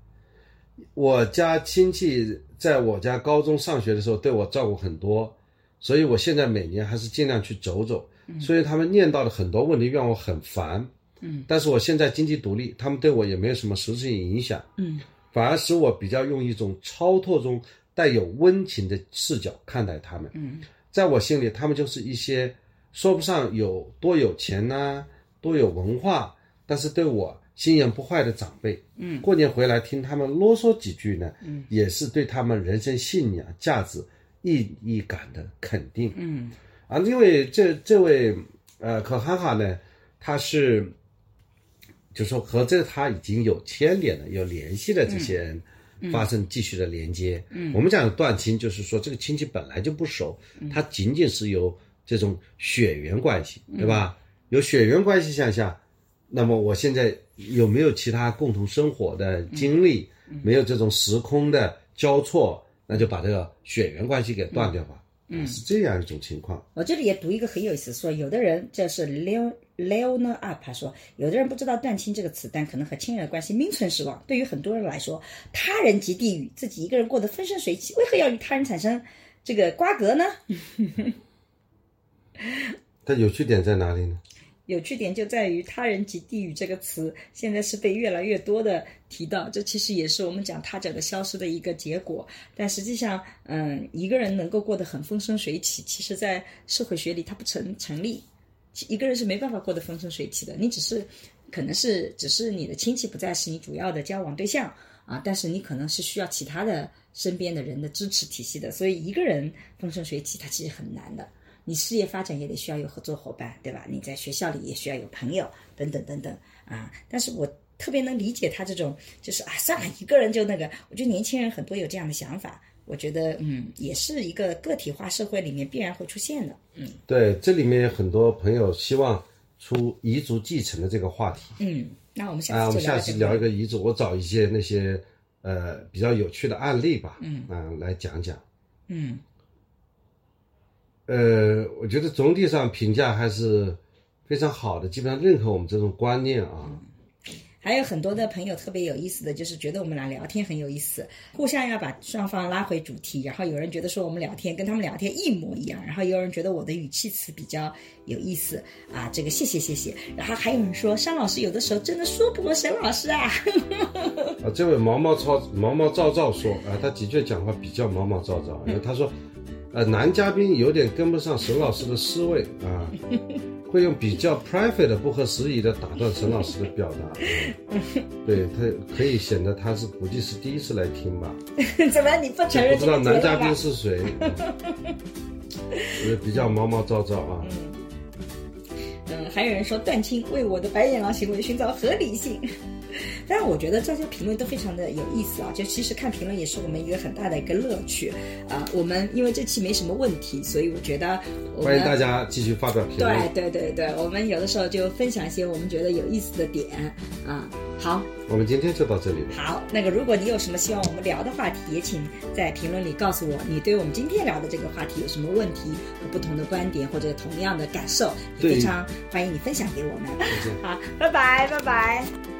我家亲戚在我家高中上学的时候对我照顾很多，所以我现在每年还是尽量去走走。所以他们念叨的很多问题让我很烦。嗯，但是我现在经济独立，他们对我也没有什么实质性影响。嗯反而使我比较用一种超脱中带有温情的视角看待他们。嗯在我心里，他们就是一些说不上有多有钱呐、多有文化，但是对我心眼不坏的长辈。嗯过年回来听他们啰嗦几句呢，嗯也是对他们人生信仰、价值、意义感的肯定。嗯啊，因为这这位呃可哈哈呢，他是就说和这他已经有牵连了、有联系的这些人发生继续的连接。嗯，我们讲的断亲，就是说这个亲戚本来就不熟，他仅仅是有这种血缘关系，对吧？有血缘关系向下，那么我现在有没有其他共同生活的经历？没有这种时空的交错，那就把这个血缘关系给断掉吧。嗯，是这样一种情况。我这里也读一个很有意思，说有的人这是 Leo Leon Up 他说，有的人不知道“断亲”这个词，但可能和亲人的关系名存实亡。对于很多人来说，他人即地狱，自己一个人过得风生水起，为何要与他人产生这个瓜葛呢？它有趣点在哪里呢？有趣点就在于“他人即地狱”这个词，现在是被越来越多的提到，这其实也是我们讲他者的消失的一个结果。但实际上，嗯，一个人能够过得很风生水起，其实在社会学里它不成成立。一个人是没办法过得风生水起的，你只是可能是只是你的亲戚不再是你主要的交往对象啊，但是你可能是需要其他的身边的人的支持体系的，所以一个人风生水起，它其实很难的。你事业发展也得需要有合作伙伴，对吧？你在学校里也需要有朋友，等等等等啊。但是我特别能理解他这种，就是啊，算了，一个人就那个。我觉得年轻人很多有这样的想法，我觉得嗯，也是一个个体化社会里面必然会出现的。嗯对，这里面很多朋友希望出彝族继承的这个话题嗯，那我们下啊，我们下次。聊一个彝族，我找一些那些呃比较有趣的案例吧，嗯啊来讲讲。嗯呃，我觉得总体上评价还是非常好的，基本上认可我们这种观念啊。还有很多的朋友特别有意思的就是觉得我们俩聊天很有意思，互相要把双方拉回主题。然后有人觉得说我们聊天跟他们聊天一模一样，然后有人觉得我的语气词比较有意思啊，这个谢谢谢谢。然后还有人说商老师有的时候真的说不过沈老师啊。啊，这位毛毛糙毛毛躁躁说啊，他的确讲话比较毛毛躁躁，因为他说，呃，男嘉宾有点跟不上沈老师的思维啊。会用比较 private 的不合时宜的打断沈老师的表达，对他可以显得他是估计是第一次来听吧？怎么你不承认？不知道男嘉宾是谁？比较毛毛躁躁啊。嗯，还有人说段青为我的白眼狼行为寻找合理性。但是我觉得这些评论都非常的有意思啊！就其实看评论也是我们一个很大的一个乐趣啊。我们因为这期没什么问题，所以我觉得欢迎大家继续发表评论。对对对对，我们有的时候就分享一些我们觉得有意思的点啊。好，我们今天就到这里。好，那个如果你有什么希望我们聊的话题，也请在评论里告诉我，你对我们今天聊的这个话题有什么问题和不同的观点或者同样的感受，非常欢迎你分享给我们。好，拜拜拜拜。